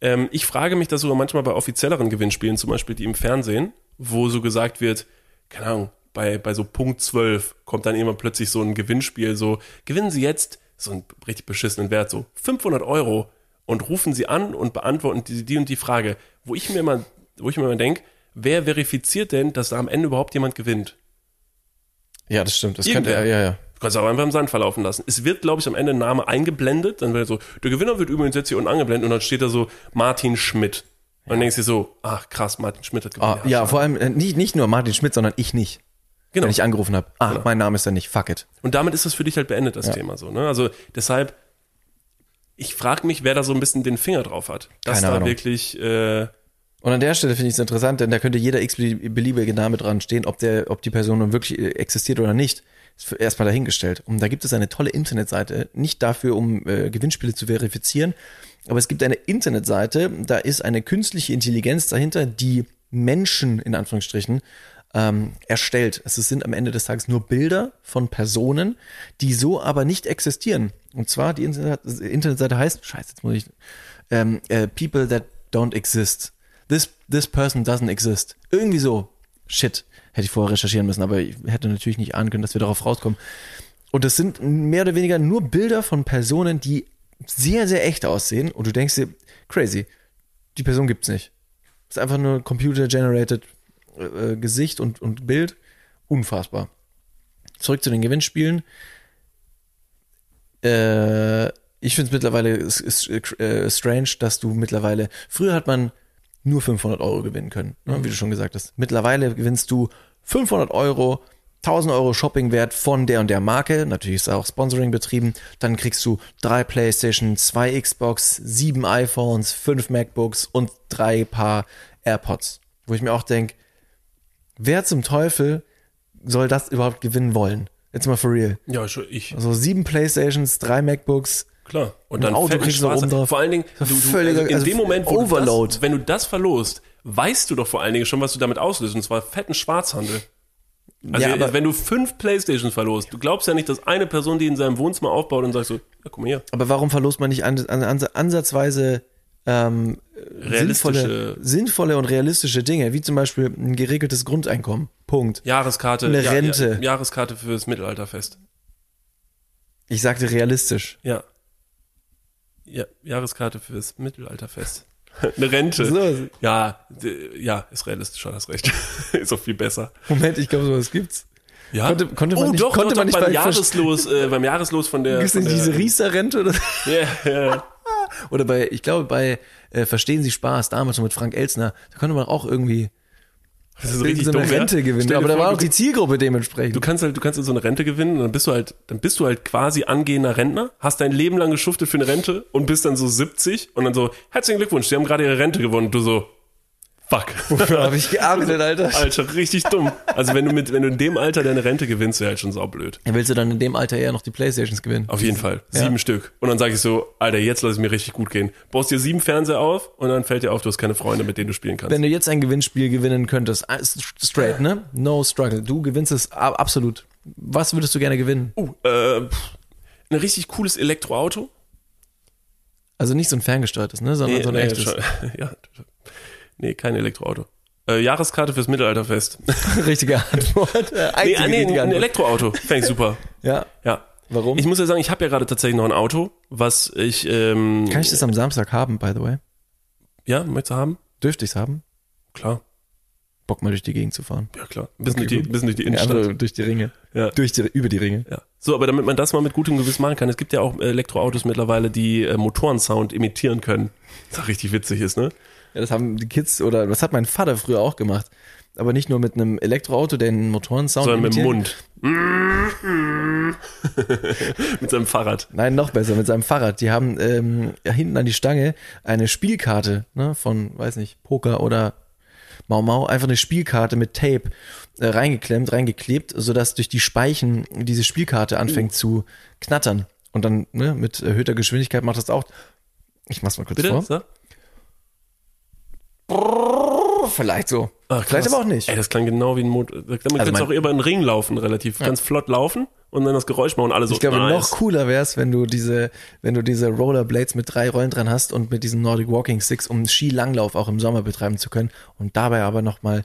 Ähm, ich frage mich das sogar manchmal bei offizielleren Gewinnspielen, zum Beispiel die im Fernsehen, wo so gesagt wird, keine Ahnung, bei, bei so Punkt 12 kommt dann immer plötzlich so ein Gewinnspiel, so, gewinnen Sie jetzt so einen richtig beschissenen Wert, so 500 Euro und rufen Sie an und beantworten die, die und die Frage, wo ich mir immer, wo ich mir immer denke, wer verifiziert denn, dass da am Ende überhaupt jemand gewinnt? Ja, das stimmt. Das Irgendwer. könnte, ja, ja. Du kannst auch einfach im Sand verlaufen lassen. Es wird, glaube ich, am Ende ein Name eingeblendet, dann wird so, der Gewinner wird übrigens jetzt hier unten angeblendet und dann steht da so Martin Schmidt. Und dann denkst du dir so, ach krass, Martin Schmidt hat gewonnen. Ah, ja, vor allem äh, nicht, nicht nur Martin Schmidt, sondern ich nicht. genau. Wenn ich angerufen habe. Ah, Genau. mein Name ist ja nicht. Fuck it. Und damit ist das für dich halt beendet, das Thema so. Ne? Also deshalb, ich frage mich, wer da so ein bisschen den Finger drauf hat. Dass Keine da Ahnung. wirklich, äh, Und an der Stelle finde ich es interessant, denn da könnte jeder x-beliebige Name dran stehen, ob der, ob die Person nun wirklich äh, existiert oder nicht. Ist erstmal dahingestellt. Und da gibt es eine tolle Internetseite, nicht dafür, um äh, Gewinnspiele zu verifizieren, aber es gibt eine Internetseite, da ist eine künstliche Intelligenz dahinter, die Menschen in Anführungsstrichen ähm, erstellt. Es sind am Ende des Tages nur Bilder von Personen, die so aber nicht existieren. Und zwar die Internet Internetseite heißt, scheiße, jetzt muss ich, ähm, äh, People that don't exist. This, this person doesn't exist. Irgendwie so. Shit. Hätte ich vorher recherchieren müssen, aber ich hätte natürlich nicht ahnen können, dass wir darauf rauskommen. Und das sind mehr oder weniger nur Bilder von Personen, die sehr, sehr echt aussehen. Und du denkst dir, crazy, die Person gibt's nicht. Ist einfach nur computer-generated äh, Gesicht und, und Bild. Unfassbar. Zurück zu den Gewinnspielen. Äh, ich finde es mittlerweile ist, ist, äh, strange, dass du mittlerweile, früher hat man nur 500 Euro gewinnen können, ne, wie du schon gesagt hast. Mittlerweile gewinnst du 500 Euro, 1000 Euro Shoppingwert von der und der Marke. Natürlich ist auch Sponsoring betrieben. Dann kriegst du drei Playstation, zwei Xbox, sieben iPhones, fünf MacBooks und drei Paar AirPods. Wo ich mir auch denke, wer zum Teufel soll das überhaupt gewinnen wollen? Jetzt mal for real. ja, ich. Also sieben Playstations, drei MacBooks. Klar. Und dann Auto kriegst du oben drauf. Vor allen Dingen, du, du, völliger- also in also dem Moment, wo du Overload. das, wenn du das verlost, weißt du doch vor allen Dingen schon, was du damit auslöst. Und zwar fetten Schwarzhandel. Also Ja, aber- wenn du fünf Playstations verlost, du glaubst ja nicht, dass eine Person, die in seinem Wohnzimmer aufbaut und sagt so, ja, guck mal hier, Aber warum verlost man nicht an, an, an, ansatzweise ähm, sinnvolle, sinnvolle und realistische Dinge, wie zum Beispiel ein geregeltes Grundeinkommen. Punkt. Jahreskarte, Eine Ja- Rente. Ja, Jahreskarte fürs Mittelalterfest. Ich sagte realistisch. Ja. Ja Jahreskarte fürs Mittelalterfest. [laughs] Eine Rente. So. Ja, ja, ist realistisch, schon hast recht. [laughs] ist auch viel besser. Moment, ich glaube, sowas gibt's. Ja. Konnte- konnte man oh, nicht- doch, konnte doch, man doch, nicht beim bei- Jahreslos, äh, [laughs] beim Jahreslos von der. Gibt's der, diese Riester-Rente oder? Ja, ja. Oder bei, ich glaube, bei äh, Verstehen Sie Spaß, damals noch mit Frank Elsner, da konnte man auch irgendwie Das ist so richtig eine dumm, ja? Rente gewinnen. Stell dir Aber da war auch die Zielgruppe dementsprechend. Du kannst halt, du kannst so eine Rente gewinnen und dann bist du halt, dann bist du halt quasi angehender Rentner, hast dein Leben lang geschuftet für eine Rente und bist dann so 70 und dann so, herzlichen Glückwunsch, Sie haben gerade Ihre Rente gewonnen. Und du so, fuck. Wofür habe ich gearbeitet, Alter? Alter, richtig dumm. Also wenn du mit, wenn du in dem Alter deine Rente gewinnst, wäre halt schon saublöd. Ja, willst du dann in dem Alter eher noch die Playstations gewinnen? Auf jeden Fall. Ja. Sieben Stück. Und dann sage ich so, Alter, jetzt lass es mir richtig gut gehen. Baust dir sieben Fernseher auf und dann fällt dir auf, du hast keine Freunde, mit denen du spielen kannst. Wenn du jetzt ein Gewinnspiel gewinnen könntest, ah, straight, ne? No struggle. Du gewinnst es absolut. Was würdest du gerne gewinnen? uh, äh, ein richtig cooles Elektroauto. Also nicht so ein ferngesteuertes, ne? Sondern so ein echtes. schon- [laughs] ja. Nee, kein Elektroauto. Äh, Jahreskarte fürs Mittelalterfest. [laughs] Richtige Antwort. Äh, Nee, einzige ah, nee, richtige ein Antwort. Elektroauto. Fände ich super. Ja. Ja. Warum? Ich muss ja sagen, ich habe ja gerade tatsächlich noch ein Auto, was ich, ähm, Kann ich das am Samstag haben, by the way? ja, möchtest du haben? Dürfte ich's haben? Klar. Bock mal durch die Gegend zu fahren. Ja, klar. Bisschen, Okay, durch, die, bisschen durch die Ja, Innenstadt. andere durch die Ringe. Ja. Durch die, über die Ringe. Ja. So, aber damit man das mal mit gutem Gewissen machen kann, es gibt ja auch Elektroautos mittlerweile, die äh, Motorensound imitieren können. [laughs] Was auch richtig witzig ist, ne? Ja, das haben die Kids oder das hat mein Vater früher auch gemacht. Aber nicht nur mit einem Elektroauto, der einen Motorensound Sondern mit dem. Mund. [laughs] mit seinem Fahrrad. Nein, noch besser, mit seinem Fahrrad. Die haben ähm, ja, hinten an die Stange eine Spielkarte ne, von, weiß nicht, Poker oder Mau Mau, einfach eine Spielkarte mit Tape äh, reingeklemmt, reingeklebt, sodass durch die Speichen diese Spielkarte anfängt zu knattern. Und dann ne, mit erhöhter Geschwindigkeit macht das auch. Ich mach's mal kurz Bitte? vor. So? Vielleicht so. Ach, Vielleicht aber auch nicht. Ey, das klang genau wie ein Motor. Damit Also kannst du auch über einen Ring laufen, relativ ganz flott laufen und dann das Geräusch machen und alle so. Ich glaube, nice. noch cooler wär's, wenn du diese, wenn du diese Rollerblades mit drei Rollen dran hast und mit diesen Nordic Walking Sticks, um Skilanglauf auch im Sommer betreiben zu können und dabei aber nochmal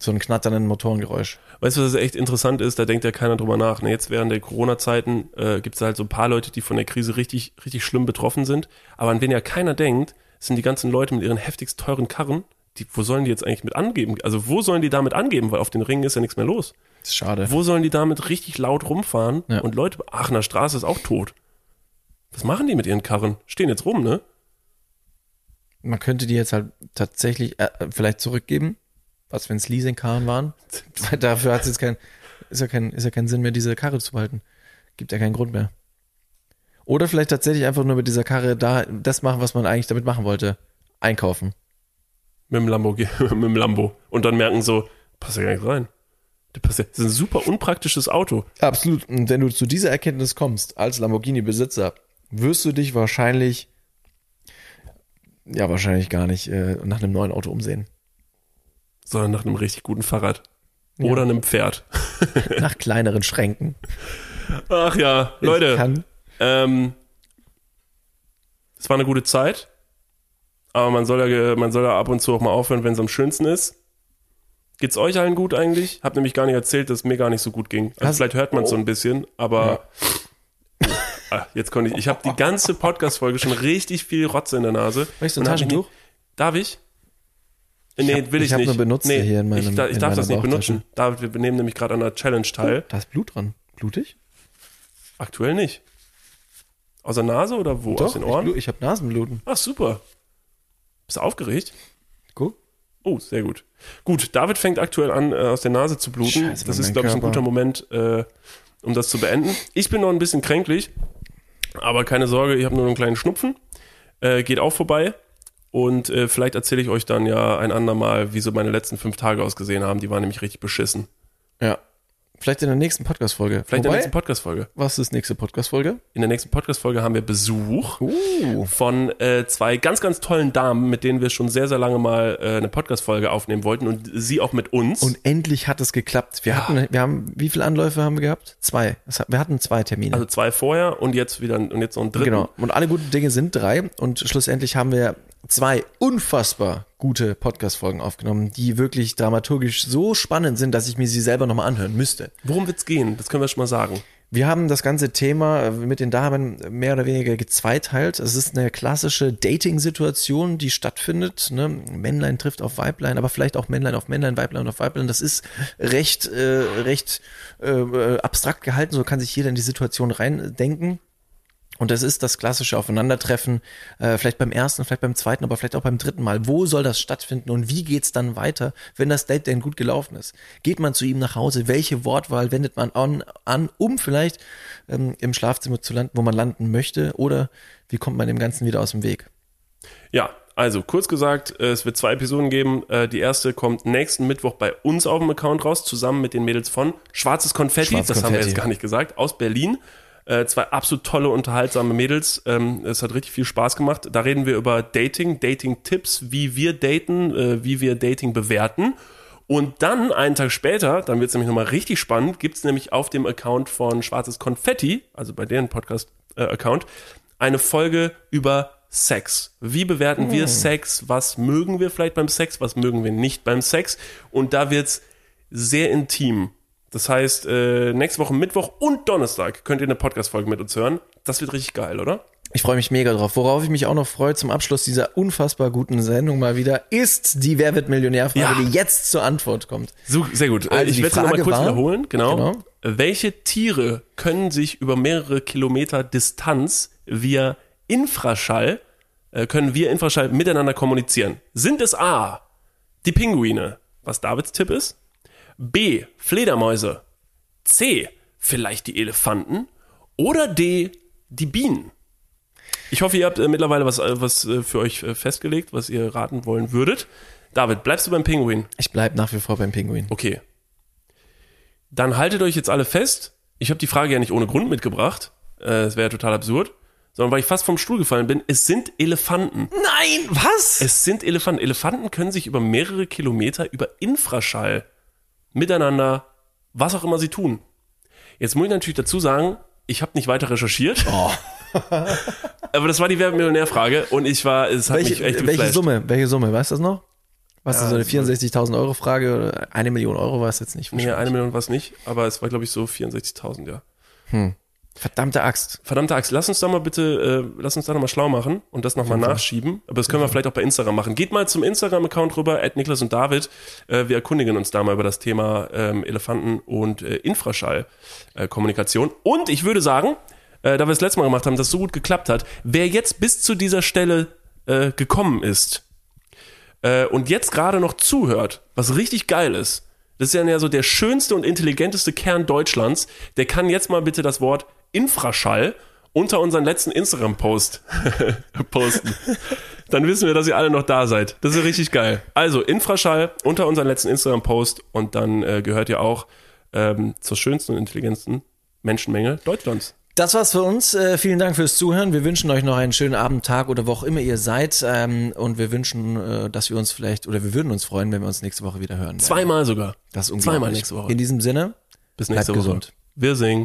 So ein knatternden Motorengeräusch. Weißt du, was echt interessant ist? Da denkt ja keiner drüber nach. Ne? Jetzt während der Corona-Zeiten äh, gibt es halt so ein paar Leute, die von der Krise richtig, richtig schlimm betroffen sind. Aber an wen ja keiner denkt, sind die ganzen Leute mit ihren heftigst teuren Karren. Die, wo sollen die jetzt eigentlich mit angeben? Also wo sollen die damit angeben? Weil auf den Ringen ist ja nichts mehr los. Das ist schade. Wo sollen die damit richtig laut rumfahren? Ja. Und Leute, Aachener Straße ist auch tot. Was machen die mit ihren Karren? Stehen jetzt rum, ne? Man könnte die jetzt halt tatsächlich äh, vielleicht zurückgeben. Was, wenn es Leasingkarren waren? [laughs] Dafür hat es jetzt kein, ist ja kein, ist ja kein Sinn mehr, diese Karre zu behalten. Gibt ja keinen Grund mehr. Oder vielleicht tatsächlich einfach nur mit dieser Karre da das machen, was man eigentlich damit machen wollte. Einkaufen. Mit dem Lambo, [laughs] mit dem Lambo. Und dann merken so, passt ja gar nicht rein. Das ist ein super unpraktisches Auto. Absolut. Und wenn du zu dieser Erkenntnis kommst, als Lamborghini-Besitzer, wirst du dich wahrscheinlich, ja, wahrscheinlich gar nicht äh, nach einem neuen Auto umsehen. Sondern nach einem richtig guten Fahrrad. Ja. Oder einem Pferd. [laughs] Nach kleineren Schränken. Ach ja, Ich Leute. kann, Ähm, es war eine gute Zeit. Aber man soll ja, man soll ja ab und zu auch mal aufhören, wenn es am schönsten ist. Geht's euch allen gut eigentlich? Hab nämlich gar nicht erzählt, dass es mir gar nicht so gut ging. Also vielleicht hört man es so ein bisschen, aber [laughs] ah, jetzt konnte ich. Ich habe die ganze Podcast-Folge schon richtig viel Rotze in der Nase. Möchtest du ein ich Taschentuch? Darf ich? Nee, hab- will ich, ich nicht. nur Benutzte nee, hier in meinem- ich, da, ich darf das nicht benutzen. David, wir nehmen nämlich gerade an einer Challenge teil. Da ist Blut dran. Blutig? Aktuell nicht. Aus der Nase oder wo? Aus den Ohren? Ich, ich habe Nasenbluten. Ach, super. Bist du aufgeregt? Guck. Oh, sehr gut. Gut, David fängt aktuell an, äh, aus der Nase zu bluten. Scheiße, das ist, glaube ich, ein guter Moment, äh, um das zu beenden. Ich bin noch ein bisschen kränklich, aber keine Sorge, ich habe nur einen kleinen Schnupfen. Äh, geht auch vorbei. Und äh, vielleicht erzähle ich euch dann ja ein andermal, wie so meine letzten fünf Tage ausgesehen haben. Die waren nämlich richtig beschissen. Ja. Vielleicht in der nächsten Podcast-Folge. Vielleicht in der nächsten Podcast-Folge. was ist nächste Podcast-Folge? In der nächsten Podcast-Folge haben wir Besuch. Uh. von äh, zwei ganz, ganz tollen Damen, mit denen wir schon sehr, sehr lange mal äh, eine Podcast-Folge aufnehmen wollten und sie auch mit uns. Und endlich hat es geklappt. Wir hatten, wir haben, wie viele Anläufe haben wir gehabt? Zwei. Wir hatten zwei Termine. also zwei vorher und jetzt wieder und jetzt noch ein dritten. Genau. Und alle guten Dinge sind drei. Und schlussendlich haben wir zwei unfassbar gute Podcast-Folgen aufgenommen, die wirklich dramaturgisch so spannend sind, dass ich mir sie selber nochmal anhören müsste. Worum wird's gehen? Das können wir schon mal sagen. Wir haben das ganze Thema mit den Damen mehr oder weniger gezweiteilt. Es ist eine klassische Dating-Situation, die stattfindet. Ne? Männlein trifft auf Weiblein, aber vielleicht auch Männlein auf Männlein, Weiblein auf Weiblein. Das ist recht, äh, recht äh, äh, abstrakt gehalten. So kann sich jeder in die Situation reindenken. Und das ist das klassische Aufeinandertreffen, äh, vielleicht beim ersten, vielleicht beim zweiten, aber vielleicht auch beim dritten Mal. Wo soll das stattfinden und wie geht's dann weiter, wenn das Date denn gut gelaufen ist? Geht man zu ihm nach Hause? Welche Wortwahl wendet man an, an um vielleicht ähm, im Schlafzimmer zu landen, wo man landen möchte? Oder wie kommt man dem Ganzen wieder aus dem Weg? Ja, also kurz gesagt, äh, es wird zwei Episoden geben. Äh, Die erste kommt nächsten Mittwoch bei uns auf dem Account raus, zusammen mit den Mädels von Schwarzes Konfetti, Schwarzes das haben wir Konfetti. jetzt gar nicht gesagt, aus Berlin. Äh, Zwei absolut tolle, unterhaltsame Mädels. Ähm, Es hat richtig viel Spaß gemacht. Da reden wir über Dating, Dating-Tipps, wie wir daten, äh, wie wir Dating bewerten. Und dann, einen Tag später, dann wird es nämlich nochmal richtig spannend, gibt es nämlich auf dem Account von Schwarzes Konfetti, also bei deren Podcast-Account, eine Folge über Sex. Wie bewerten wir Sex? Was mögen wir vielleicht beim Sex? Was mögen wir nicht beim Sex? Und da wird's sehr intim. Das heißt, äh, nächste Woche Mittwoch und Donnerstag könnt ihr eine Podcast-Folge mit uns hören. Das wird richtig geil, oder? Ich freue mich mega drauf. Worauf ich mich auch noch freue zum Abschluss dieser unfassbar guten Sendung mal wieder, ist die Wer wird Millionär-Frage, Ja. die jetzt zur Antwort kommt. So, sehr gut. Äh, Also ich werde es nochmal kurz war- wiederholen. Genau. Genau. Welche Tiere können sich über mehrere Kilometer Distanz via Infraschall, äh, können via Infraschall miteinander kommunizieren? Sind es A, die Pinguine, was Davids Tipp ist? B, Fledermäuse? C, vielleicht die Elefanten? Oder D, die Bienen? Ich hoffe, ihr habt äh, mittlerweile was, äh, was äh, für euch äh, festgelegt, was ihr raten wollen würdet. David, bleibst du beim Pinguin? Ich bleib nach wie vor beim Pinguin. Okay. Dann haltet euch jetzt alle fest. Ich habe die Frage ja nicht ohne Grund mitgebracht. Äh, Das wäre ja total absurd. Sondern weil ich fast vom Stuhl gefallen bin. Es sind Elefanten. Nein, was? Es sind Elefanten. Elefanten können sich über mehrere Kilometer über Infraschall miteinander, was auch immer sie tun. Jetzt muss ich natürlich dazu sagen, ich habe nicht weiter recherchiert. [laughs] Aber das war die Werbemillionärfrage und ich war, es hat mich echt welche, welche geflasht. Summe? Welche Summe? Weißt du das noch? Was Ja, ist so eine das 64.000 Euro Frage? Oder Eine Million Euro war es jetzt nicht. Nee, eine Million war es nicht, aber es war, glaube ich, so 64.000, ja. Verdammte Axt. Verdammte Axt, lass uns da mal bitte, äh, lass uns da nochmal schlau machen und das nochmal nachschieben. Aber das können wir vielleicht auch bei Instagram machen. Geht mal zum Instagram-Account rüber, at Niklas und David. Äh, wir erkundigen uns da mal über das Thema ähm, Elefanten und äh, Infraschall-Kommunikation. und ich würde sagen, äh, da wir es letztes Mal gemacht haben, dass so gut geklappt hat, wer jetzt bis zu dieser Stelle äh, gekommen ist äh, und jetzt gerade noch zuhört, was richtig geil ist, das ist ja so der schönste und intelligenteste Kern Deutschlands, der kann jetzt mal bitte das Wort Infraschall unter unseren letzten Instagram-Post [laughs] posten. Dann wissen wir, dass ihr alle noch da seid. Das ist richtig geil. Also Infraschall unter unseren letzten Instagram-Post und dann äh, gehört ihr auch ähm, zur schönsten und intelligentesten Menschenmenge Deutschlands. Das war's für uns. Äh, vielen Dank fürs Zuhören. Wir wünschen euch noch einen schönen Abend, Tag oder wo auch immer ihr seid. Ähm, und wir wünschen, äh, dass wir uns vielleicht, oder wir würden uns freuen, wenn wir uns nächste Woche wieder hören. Zweimal sogar. Das ist unglaublich. Zweimal nächste Woche. In diesem Sinne, Bis nächste bleibt Woche. gesund. Wir singen.